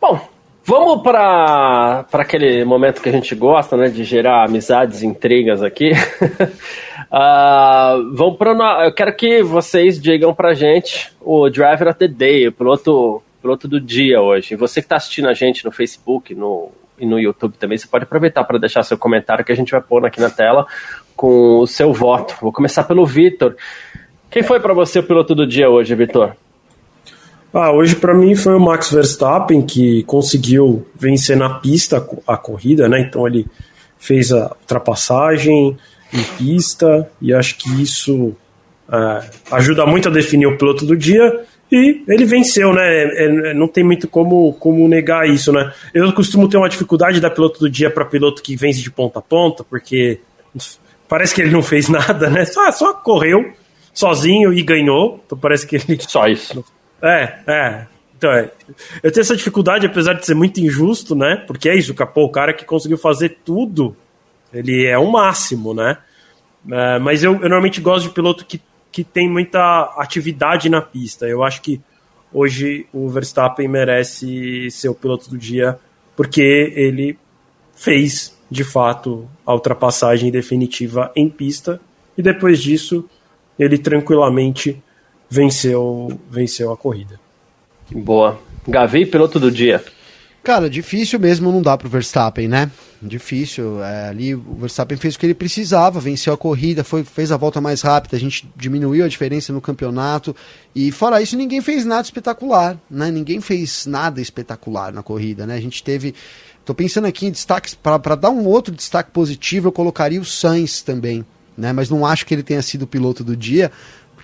Bom, vamos para aquele momento que a gente gosta, né, de gerar amizades, intrigas aqui. uh, vamos para eu quero que vocês digam para gente o Driver of the Day, o piloto, piloto do dia hoje. Você que está assistindo a gente no Facebook, no e no YouTube também, você pode aproveitar para deixar seu comentário que a gente vai pôr aqui na tela com o seu voto. Vou começar pelo Vitor. Quem foi para você o piloto do dia hoje, Vitor? Ah, hoje para mim foi o Max Verstappen que conseguiu vencer na pista a corrida, né? Então ele fez a ultrapassagem em pista e acho que isso é, ajuda muito a definir o piloto do dia e ele venceu, né? É, é, não tem muito como, como negar isso, né? Eu costumo ter uma dificuldade da piloto do dia para piloto que vence de ponta a ponta, porque parece que ele não fez nada, né? Só, só correu sozinho e ganhou. Então parece que ele. Só isso. É, é. Então, é. Eu tenho essa dificuldade, apesar de ser muito injusto, né? Porque é isso, capô, o cara que conseguiu fazer tudo Ele é o máximo, né? É, mas eu, eu, normalmente gosto de piloto que, que tem muita atividade na pista. Eu acho que hoje o Verstappen merece ser o piloto do dia porque ele fez de fato a ultrapassagem definitiva em pista e depois disso ele tranquilamente venceu venceu a corrida. Boa. Gavi, piloto do dia. Cara, difícil mesmo não dá pro Verstappen, né? Difícil. É, ali o Verstappen fez o que ele precisava, venceu a corrida, foi, fez a volta mais rápida, a gente diminuiu a diferença no campeonato. E fora isso, ninguém fez nada espetacular, né? Ninguém fez nada espetacular na corrida, né? A gente teve. Tô pensando aqui em destaques, para dar um outro destaque positivo, eu colocaria o Sainz também, né? Mas não acho que ele tenha sido o piloto do dia,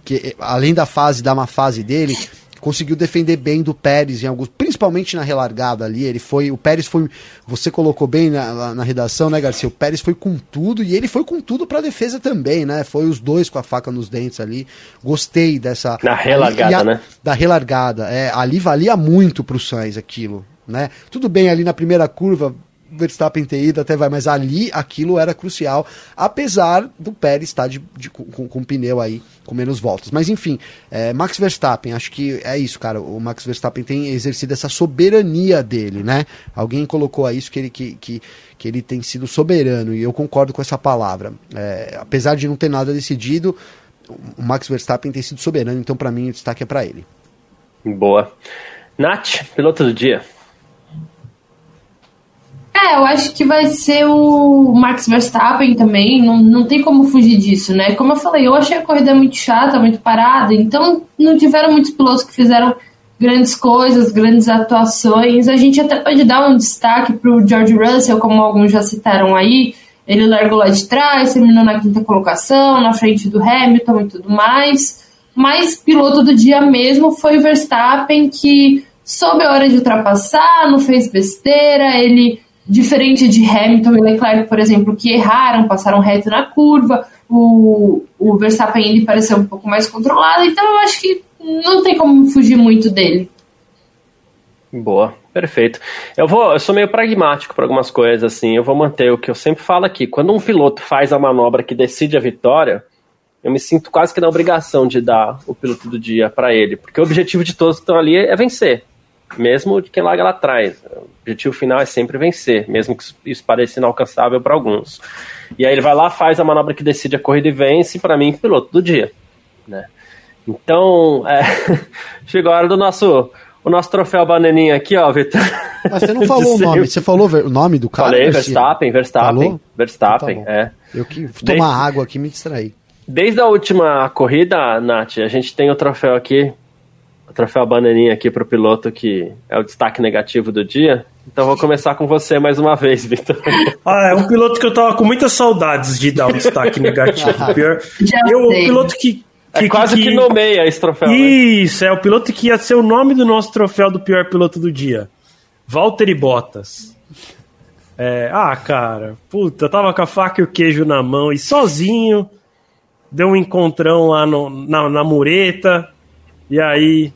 porque além da fase, da má fase dele conseguiu defender bem do Pérez em alguns, principalmente na relargada ali. Ele foi, o Pérez foi, você colocou bem na, na redação, né, Garcia? O Pérez foi com tudo e ele foi com tudo para defesa também, né? Foi os dois com a faca nos dentes ali. Gostei dessa na relargada, a, né? Da relargada, é, ali valia muito pro Sainz aquilo, né? Tudo bem ali na primeira curva Verstappen ter ido até vai, mas ali aquilo era crucial, apesar do Pérez estar de, de com, com pneu aí com menos voltas. Mas enfim, é, Max Verstappen, acho que é isso, cara. O Max Verstappen tem exercido essa soberania dele, né? Alguém colocou a isso que ele, que, que, que ele tem sido soberano, e eu concordo com essa palavra. É, apesar de não ter nada decidido, o Max Verstappen tem sido soberano, então para mim o destaque é para ele. Boa. Nath, piloto do dia. É, eu acho que vai ser o Max Verstappen também, não, não tem como fugir disso, né? Como eu falei, eu achei a corrida muito chata, muito parada, então não tiveram muitos pilotos que fizeram grandes coisas, grandes atuações. A gente até pode dar um destaque para o George Russell, como alguns já citaram aí. Ele largou lá de trás, terminou na quinta colocação, na frente do Hamilton e tudo mais. Mas piloto do dia mesmo foi o Verstappen, que soube a hora de ultrapassar, não fez besteira, ele Diferente de Hamilton e Leclerc, por exemplo, que erraram, passaram reto na curva, o, o Verstappen ele pareceu um pouco mais controlado, então eu acho que não tem como fugir muito dele. Boa, perfeito. Eu vou, eu sou meio pragmático para algumas coisas assim. Eu vou manter o que eu sempre falo aqui. Quando um piloto faz a manobra que decide a vitória, eu me sinto quase que na obrigação de dar o piloto do dia para ele, porque o objetivo de todos que estão ali é vencer mesmo de quem larga lá atrás. O objetivo final é sempre vencer, mesmo que isso pareça inalcançável para alguns. E aí ele vai lá, faz a manobra que decide a corrida e vence, para mim, piloto do dia. Né? Então, é, chegou a hora do nosso, o nosso troféu bananinha aqui, ó, Vitor. Mas você não falou o nome, você falou o nome do cara? Falei, Verstappen, Verstappen, falou? Verstappen, então tá é. Eu que tomar Desde... água aqui me distraí. Desde a última corrida, Nath, a gente tem o troféu aqui o troféu bananinha aqui para o piloto que é o destaque negativo do dia. Então vou começar com você mais uma vez, Vitor. Ah, é um piloto que eu tava com muitas saudades de dar um destaque negativo. Pior, eu, o piloto que, que, é quase que, que, nomeia esse troféu. Né? Isso, né? é o piloto que ia ser o nome do nosso troféu do pior piloto do dia. Valtteri Bottas. É, ah, cara, puta, tava com a faca e o queijo na mão e sozinho deu um encontrão lá no, na, na mureta. E aí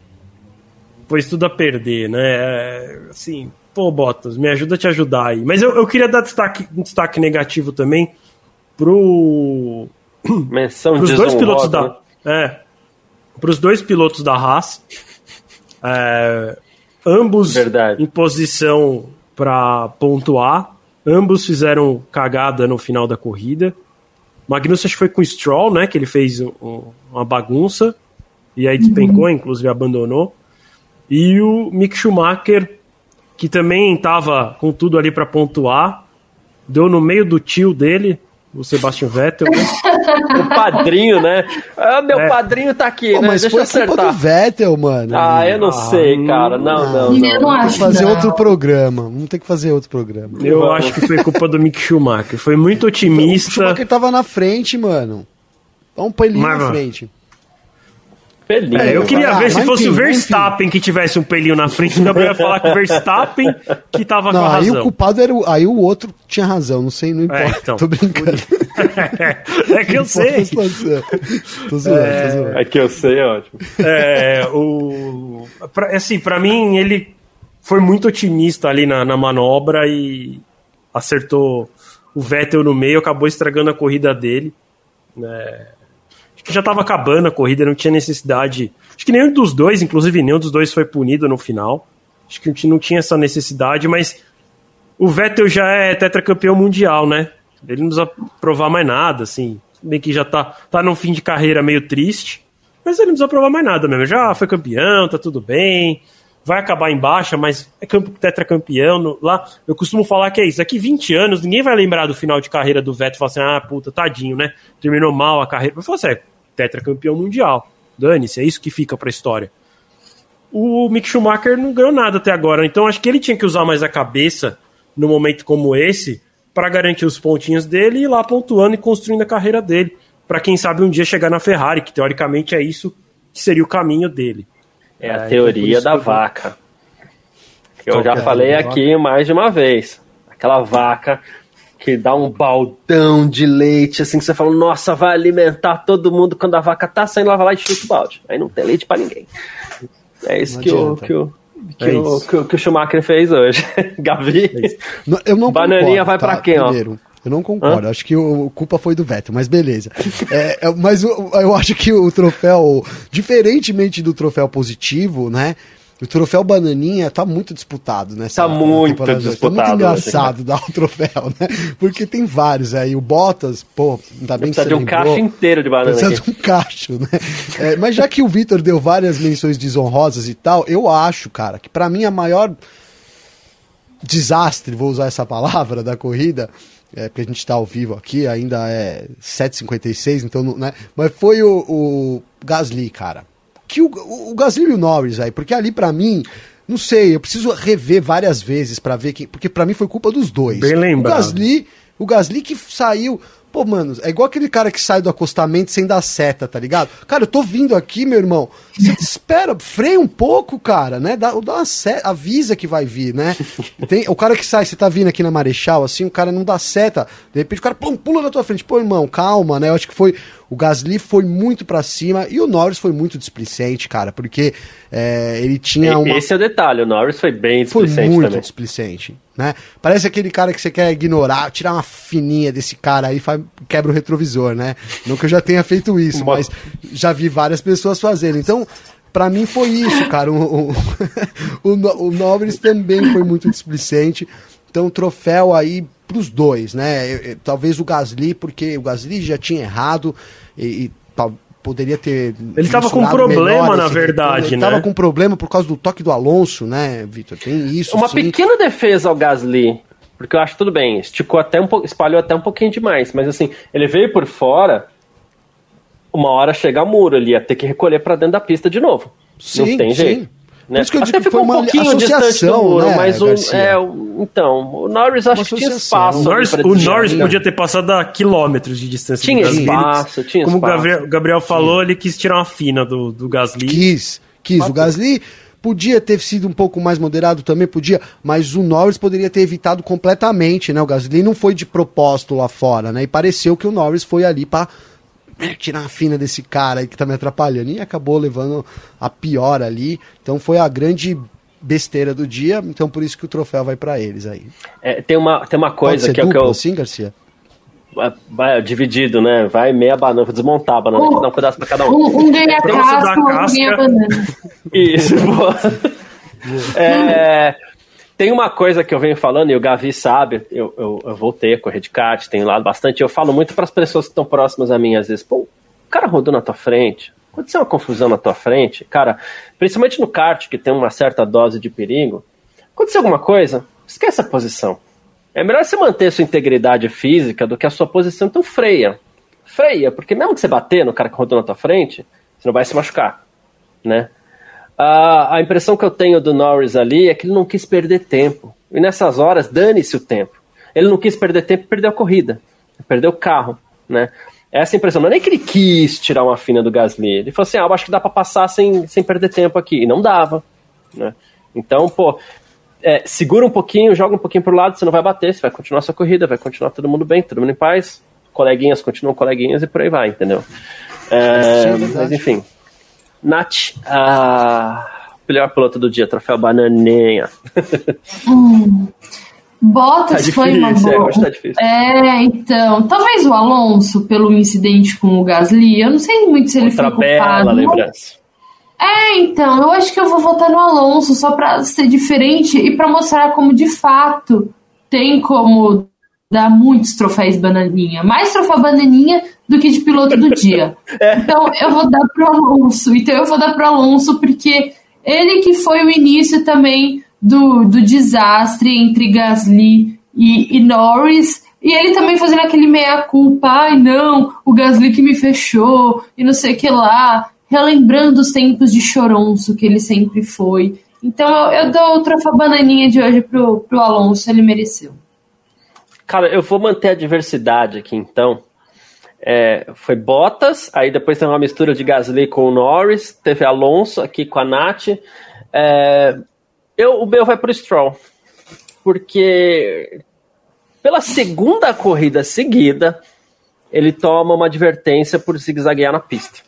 pôs tudo a perder, né? É, assim, pô, Bottas, me ajuda a te ajudar aí. Mas eu, eu queria dar destaque, um destaque negativo também pro. Menção pros dois pilotos da. É. Pros dois pilotos da Haas. É, ambos Verdade. em posição para pontuar. Ambos fizeram cagada no final da corrida. Magnussen acho que foi com o Stroll, né? Que ele fez um, uma bagunça. E aí despencou, uhum. inclusive abandonou. E o Mick Schumacher, que também estava com tudo ali para pontuar, deu no meio do tio dele, o Sebastian Vettel. Né? o padrinho, né? Ah, meu é. padrinho tá aqui, Pô, né? Mas Deixa foi eu acertar. culpa do Vettel, mano. Ah, eu não ah, sei, cara. Não, não, não. Eu não acho. Tem que fazer não. outro programa. Vamos ter que fazer outro programa. Eu acho que foi culpa do Mick Schumacher. Foi muito otimista. O Schumacher tava na frente, mano. Vamos pôr ele na frente. Pelinho. É, eu queria ver se fosse enfim, o Verstappen enfim. que tivesse um pelinho na frente, não ia falar que o Verstappen que tava não, com a razão. Aí o culpado era o, aí o outro tinha razão, não sei, não é, importa. É, então. Tô brincando. é que eu sei. tô zoando, é, tô zoando. É que eu sei, é ótimo. É, o pra, assim, para mim ele foi muito otimista ali na, na manobra e acertou o Vettel no meio acabou estragando a corrida dele. É, que já estava acabando a corrida, não tinha necessidade. Acho que nenhum dos dois, inclusive nenhum dos dois foi punido no final. Acho que não tinha essa necessidade, mas o Vettel já é tetracampeão mundial, né? Ele não precisa provar mais nada, assim. Bem que já tá, tá num fim de carreira meio triste, mas ele não precisa provar mais nada mesmo. Já foi campeão, tá tudo bem. Vai acabar em baixa, mas é tetracampeão. No, lá, eu costumo falar que é isso. Daqui 20 anos, ninguém vai lembrar do final de carreira do Vettel e falar assim: ah, puta, tadinho, né? Terminou mal a carreira. Vai falar assim: é tetracampeão mundial. Dane-se, é isso que fica pra história. O Mick Schumacher não ganhou nada até agora, então acho que ele tinha que usar mais a cabeça num momento como esse para garantir os pontinhos dele e ir lá pontuando e construindo a carreira dele. Para quem sabe um dia chegar na Ferrari, que teoricamente é isso que seria o caminho dele. É a é, teoria da vaca. Que eu já é falei aqui mais de uma vez. Aquela vaca que dá um baldão de leite, assim, que você fala, nossa, vai alimentar todo mundo quando a vaca tá saindo, ela vai lá e chuta o balde. Aí não tem leite para ninguém. É isso que o, que o, que, é o, que, que, o Schumacher fez hoje. Gavi. É eu não Bananinha concordo, vai para tá, quem, primeiro. ó? Eu não concordo, Hã? acho que a culpa foi do Vettel, mas beleza. é, é mas eu, eu acho que o troféu, diferentemente do troféu positivo, né? O troféu Bananinha tá muito disputado, né? Tá muito disputado. Tá muito engraçado dar o troféu, né? Porque tem vários aí. O Bottas, pô, ainda bem Precisa que você de um lembrou. cacho inteiro de banana. Precisa aqui. de um cacho, né? É, mas já que o Vitor deu várias menções desonrosas e tal, eu acho, cara, que para mim a maior desastre, vou usar essa palavra, da corrida, é, porque a gente está ao vivo aqui, ainda é 7h56, então, né? Mas foi o, o Gasly, cara que o, o, o Gasly e o Norris, aí, porque ali para mim, não sei, eu preciso rever várias vezes para ver que, porque para mim foi culpa dos dois. Bem lembrado. O Gasly, o Gasly que saiu, Pô, mano, é igual aquele cara que sai do acostamento sem dar seta, tá ligado? Cara, eu tô vindo aqui, meu irmão. Você espera, freia um pouco, cara, né? Dá, dá uma seta, avisa que vai vir, né? Tem, o cara que sai, você tá vindo aqui na Marechal, assim, o cara não dá seta. De repente o cara pum, pula na tua frente. Pô, irmão, calma, né? Eu acho que foi. O Gasly foi muito para cima e o Norris foi muito displicente, cara, porque é, ele tinha uma. Esse é o detalhe, o Norris foi bem displicente. Foi muito também. displicente. Né? Parece aquele cara que você quer ignorar, tirar uma fininha desse cara aí, quebra o retrovisor, né? Não que eu já tenha feito isso, mas já vi várias pessoas fazendo. Então, para mim foi isso, cara. O, o, o, o Nobres também foi muito displicente. Então, troféu aí pros dois, né? Talvez o Gasly, porque o Gasly já tinha errado e, e poderia ter. Ele estava com problema, na verdade, ele né? Ele com problema por causa do toque do Alonso, né, Vitor? Tem isso. Uma sim. pequena defesa ao Gasly, porque eu acho tudo bem, esticou até um pouco, espalhou até um pouquinho demais, mas assim, ele veio por fora, uma hora chega o muro, ele ia ter que recolher para dentro da pista de novo. Sim, Não tem jeito. Sim. Né? Por isso que eu Até digo que foi uma um pouquinho associação, muro, né, mas o, é, então, o Norris acho que tinha espaço. O Norris, o Norris podia ter passado a quilômetros de distância. Tinha espaço, tinha Como espaço. o Gabriel, Gabriel falou, ele quis tirar uma fina do, do Gasly. Quis, quis. Mas, o Gasly podia ter sido um pouco mais moderado também, podia, mas o Norris poderia ter evitado completamente, né? O Gasly não foi de propósito lá fora, né? E pareceu que o Norris foi ali para né, tirar a fina desse cara aí que tá me atrapalhando. E acabou levando a pior ali. Então foi a grande besteira do dia, então por isso que o troféu vai para eles aí. É, tem, uma, tem uma coisa que é o que eu. Sim, Garcia? Vai, vai, dividido, né? Vai meia banana, vou desmontar a banana um, dar um pedaço pra cada um. Um, um ganha casca, um ganha banana. Isso, boa. é, tem uma coisa que eu venho falando, e o Gavi sabe, eu, eu, eu voltei a correr de kart, tenho lá bastante, eu falo muito para as pessoas que estão próximas a mim, às vezes, pô, o cara rodou na tua frente, aconteceu uma confusão na tua frente, cara, principalmente no kart, que tem uma certa dose de perigo, aconteceu alguma coisa, esquece a posição. É melhor você manter a sua integridade física do que a sua posição, então freia. Freia, porque mesmo que você bater no cara que rodou na tua frente, você não vai se machucar, né? A, a impressão que eu tenho do Norris ali é que ele não quis perder tempo. E nessas horas, dane-se o tempo. Ele não quis perder tempo e perdeu a corrida. Perdeu o carro, né? Essa impressão. Não é nem que ele quis tirar uma fina do Gasly. Ele falou assim, ah, eu acho que dá para passar sem, sem perder tempo aqui. E não dava, né? Então, pô, é, segura um pouquinho, joga um pouquinho pro lado, você não vai bater, você vai continuar sua corrida, vai continuar todo mundo bem, todo mundo em paz, coleguinhas continuam coleguinhas e por aí vai, entendeu? É, Sim, mas enfim, Nath, a melhor piloto do dia, troféu Bananinha. hum. Bottas tá foi uma boa. É, tá difícil. é, então, talvez o Alonso, pelo incidente com o Gasly, eu não sei muito se ele Outra foi culpado. bela lembrança. É, então, eu acho que eu vou votar no Alonso só pra ser diferente e pra mostrar como de fato tem como dar muitos troféus bananinha. Mais troféu bananinha do que de piloto do dia. É. Então eu vou dar pro Alonso. Então eu vou dar pro Alonso porque ele que foi o início também do, do desastre entre Gasly e, e Norris. E ele também fazendo aquele meia-culpa, ai não, o Gasly que me fechou, e não sei o que lá, relembrando os tempos de choronço que ele sempre foi. Então eu, eu dou o troféu bananinha de hoje pro, pro Alonso, ele mereceu. Cara, eu vou manter a diversidade aqui então. É, foi Bottas, aí depois tem uma mistura de Gasly com o Norris, teve Alonso aqui com a Nath. É, eu, o meu vai pro Stroll, porque pela segunda corrida seguida ele toma uma advertência por zigue-zaguear na pista.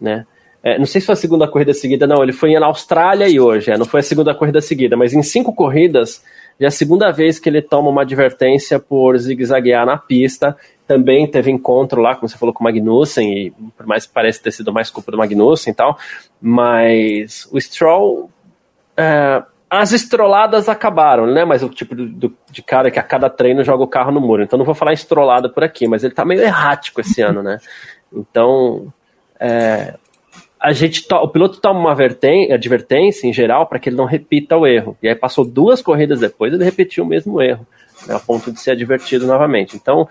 Né? É, não sei se foi a segunda corrida seguida, não. Ele foi na Austrália e hoje. É, não foi a segunda corrida seguida, mas em cinco corridas já é a segunda vez que ele toma uma advertência por zigue-zaguear na pista. Também teve encontro lá, como você falou, com o Magnussen, e por mais que pareça ter sido mais culpa do Magnussen e tal, mas o Stroll. É, as estroladas acabaram, né? Mas o tipo do, do, de cara que a cada treino joga o carro no muro. Então não vou falar estrolada por aqui, mas ele tá meio errático esse ano, né? Então. É, a gente o piloto toma uma advertência em geral para que ele não repita o erro. E aí passou duas corridas depois, ele repetiu o mesmo erro, né, a ponto de ser advertido novamente. Então,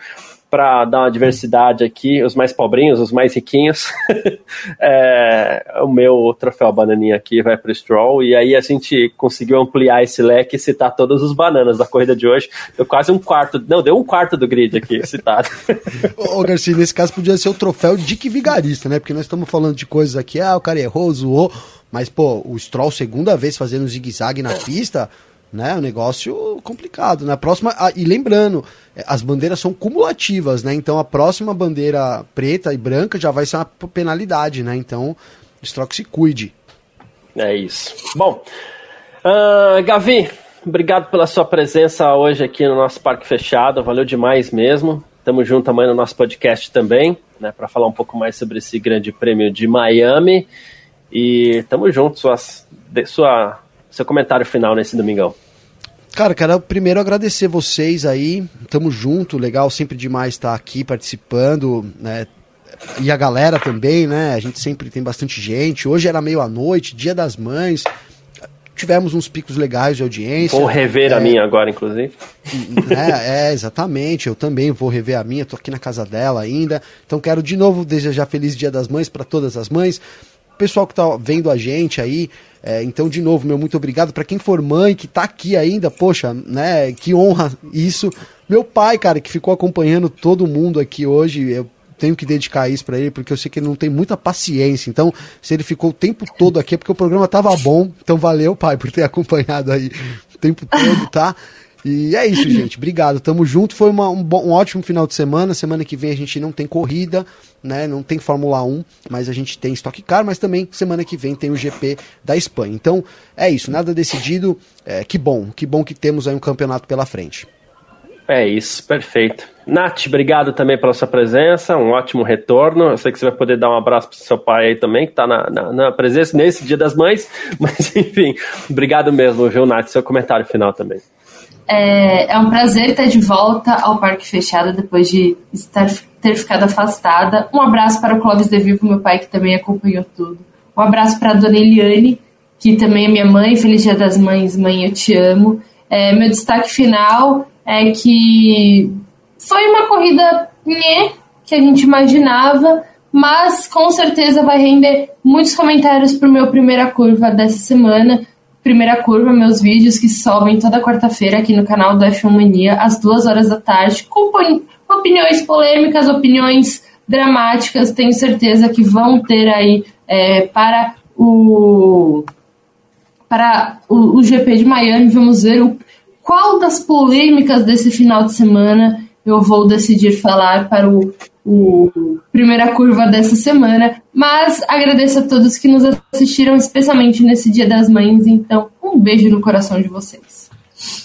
para dar uma diversidade aqui, os mais pobrinhos, os mais riquinhos, é, o meu troféu bananinha aqui vai para o Stroll, e aí a gente conseguiu ampliar esse leque e citar todas os bananas da corrida de hoje. Deu quase um quarto, não, deu um quarto do grid aqui citado. Ô, Garcia, nesse caso podia ser o troféu Dick Vigarista, né? Porque nós estamos falando de coisas aqui, ah, o cara errou, zoou, mas, pô, o Stroll, segunda vez fazendo zigue-zague na pista né? Um negócio complicado. Né? próxima ah, e lembrando, é, as bandeiras são cumulativas, né? Então a próxima bandeira preta e branca já vai ser uma penalidade, né? Então, Stroke se cuide. É isso. Bom, uh, Gavi, obrigado pela sua presença hoje aqui no nosso Parque Fechado. Valeu demais mesmo. Tamo junto amanhã no nosso podcast também, né? Para falar um pouco mais sobre esse Grande Prêmio de Miami. E tamo junto. Suas, de, sua seu comentário final nesse domingão. Cara, quero primeiro agradecer vocês aí. Tamo junto, legal sempre demais estar aqui participando, né? E a galera também, né? A gente sempre tem bastante gente. Hoje era meio à noite, dia das mães. Tivemos uns picos legais de audiência. Vou rever é, a minha agora, inclusive. É, é, exatamente. Eu também vou rever a minha. Tô aqui na casa dela ainda. Então quero de novo desejar feliz Dia das Mães para todas as mães pessoal que tá vendo a gente aí. É, então, de novo, meu muito obrigado para quem for mãe, que tá aqui ainda, poxa, né? Que honra isso. Meu pai, cara, que ficou acompanhando todo mundo aqui hoje. Eu tenho que dedicar isso para ele, porque eu sei que ele não tem muita paciência. Então, se ele ficou o tempo todo aqui, é porque o programa tava bom. Então, valeu, pai, por ter acompanhado aí o tempo todo, tá? E é isso, gente. Obrigado. Tamo junto. Foi uma, um, bom, um ótimo final de semana. Semana que vem a gente não tem corrida, né? Não tem Fórmula 1, mas a gente tem Stock Car, mas também semana que vem tem o GP da Espanha. Então, é isso. Nada decidido. É, que bom. Que bom que temos aí um campeonato pela frente. É isso, perfeito. Nath, obrigado também pela sua presença, um ótimo retorno. Eu sei que você vai poder dar um abraço para seu pai aí também, que está na, na, na, presença nesse Dia das Mães, mas enfim, obrigado mesmo, viu, Nath? Seu comentário final também. É, é um prazer estar de volta ao Parque Fechado depois de estar, ter ficado afastada. Um abraço para o Clóvis De Vivo, meu pai, que também acompanhou tudo. Um abraço para a dona Eliane, que também é minha mãe. Feliz Dia das Mães, mãe, eu te amo. É, meu destaque final é que foi uma corrida nhê, que a gente imaginava, mas com certeza vai render muitos comentários para o meu primeira curva dessa semana. Primeira Curva, meus vídeos que sobem toda quarta-feira aqui no canal do F1 Mania, às duas horas da tarde, com opiniões polêmicas, opiniões dramáticas, tenho certeza que vão ter aí é, para o para o, o, GP de Miami. Vamos ver o, qual das polêmicas desse final de semana eu vou decidir falar para o o primeira curva dessa semana. Mas agradeço a todos que nos assistiram, especialmente nesse Dia das Mães. Então, um beijo no coração de vocês.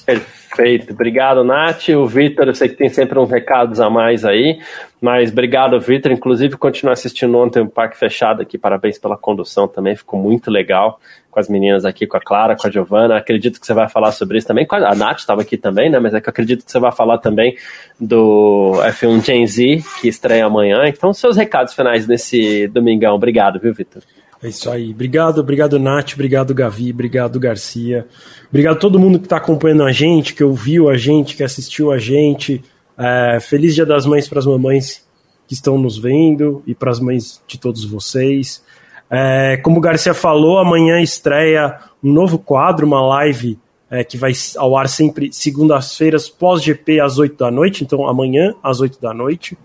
Perfeito. Obrigado, Nath. O Vitor, eu sei que tem sempre uns recados a mais aí, mas obrigado, Vitor. Inclusive, continuar assistindo ontem o Parque Fechado aqui. Parabéns pela condução também, ficou muito legal com as meninas aqui, com a Clara, com a Giovana. Acredito que você vai falar sobre isso também. A Nath estava aqui também, né? Mas é que eu acredito que você vai falar também do F1 Gen Z, que estreia amanhã. Então, seus recados finais nesse domingão. Obrigado, viu, Vitor? É isso aí. Obrigado, obrigado, Nath, obrigado, Gavi, obrigado, Garcia. Obrigado a todo mundo que está acompanhando a gente, que ouviu a gente, que assistiu a gente. É, feliz Dia das Mães para as mamães que estão nos vendo e para as mães de todos vocês. É, como o Garcia falou, amanhã estreia um novo quadro, uma live é, que vai ao ar sempre segundas-feiras pós-GP às 8 da noite. Então, amanhã às 8 da noite.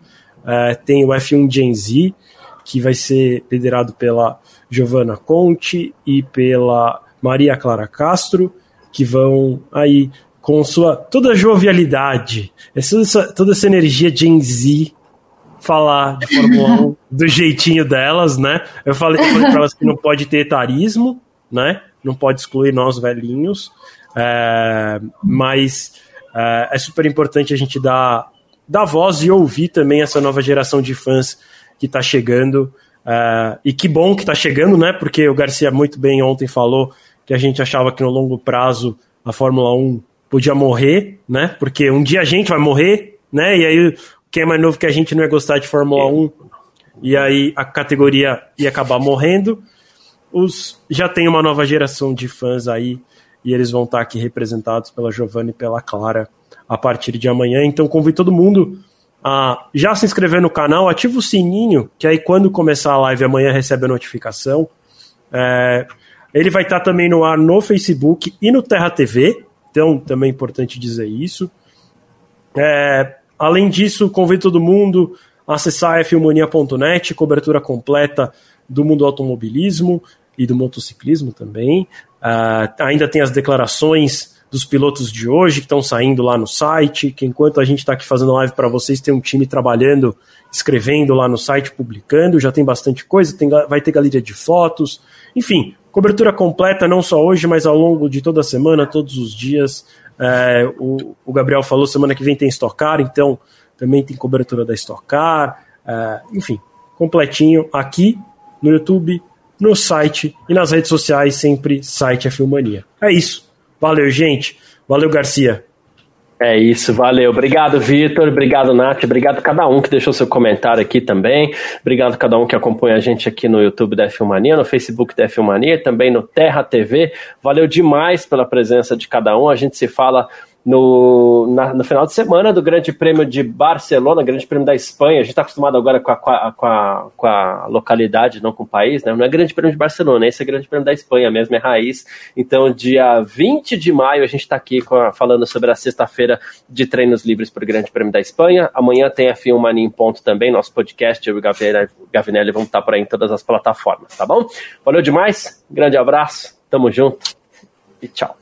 É, tem o F1 Gen Z, que vai ser liderado pela Giovanna Conte e pela Maria Clara Castro, que vão aí com sua toda a jovialidade, essa, toda essa energia Gen Z falar de Fórmula 1 do jeitinho delas, né? Eu falei, eu falei para elas que não pode ter etarismo, né? Não pode excluir nós velhinhos, é, mas é, é super importante a gente dar, dar voz e ouvir também essa nova geração de fãs que está chegando. Uh, e que bom que está chegando, né? Porque o Garcia muito bem ontem falou que a gente achava que no longo prazo a Fórmula 1 podia morrer, né? Porque um dia a gente vai morrer, né? E aí quem é mais novo que a gente não ia gostar de Fórmula 1 e aí a categoria ia acabar morrendo. Os já tem uma nova geração de fãs aí e eles vão estar aqui representados pela Giovanna e pela Clara a partir de amanhã. Então convido todo mundo a já se inscrever no canal, ativa o sininho, que aí quando começar a live amanhã recebe a notificação. É, ele vai estar também no ar no Facebook e no Terra TV, então também é importante dizer isso. É, além disso, convido todo mundo a acessar fmania.net, cobertura completa do mundo automobilismo e do motociclismo também. Uh, ainda tem as declarações dos pilotos de hoje que estão saindo lá no site, que enquanto a gente está aqui fazendo live para vocês, tem um time trabalhando, escrevendo lá no site, publicando, já tem bastante coisa, tem, vai ter galeria de fotos, enfim, cobertura completa, não só hoje, mas ao longo de toda a semana, todos os dias. É, o, o, Gabriel falou, semana que vem tem Stock Car, então também tem cobertura da Stock Car, é, enfim, completinho aqui no YouTube, no site e nas redes sociais, sempre site a Filmania. É isso. Valeu, gente. Valeu, Garcia. É isso, valeu. Obrigado, Vitor. Obrigado, Nath. Obrigado a cada um que deixou seu comentário aqui também. Obrigado a cada um que acompanha a gente aqui no YouTube da Filmania, no Facebook da Filmania, também no Terra TV. Valeu demais pela presença de cada um. A gente se fala no, na, no final de semana do Grande Prêmio de Barcelona, Grande Prêmio da Espanha. A gente está acostumado agora com a, com, a, com a, localidade, não com o país, né? Não é Grande Prêmio de Barcelona, esse é Grande Prêmio da Espanha mesmo, é raiz. Então, dia 20 de maio, a gente está aqui a, falando sobre a sexta-feira de treinos livres para o Grande Prêmio da Espanha. Amanhã tem a F1 Mania em ponto também, nosso podcast, eu e o Gavinelli vamos estar por aí em todas as plataformas, tá bom? Valeu demais, grande abraço, tamo junto e tchau.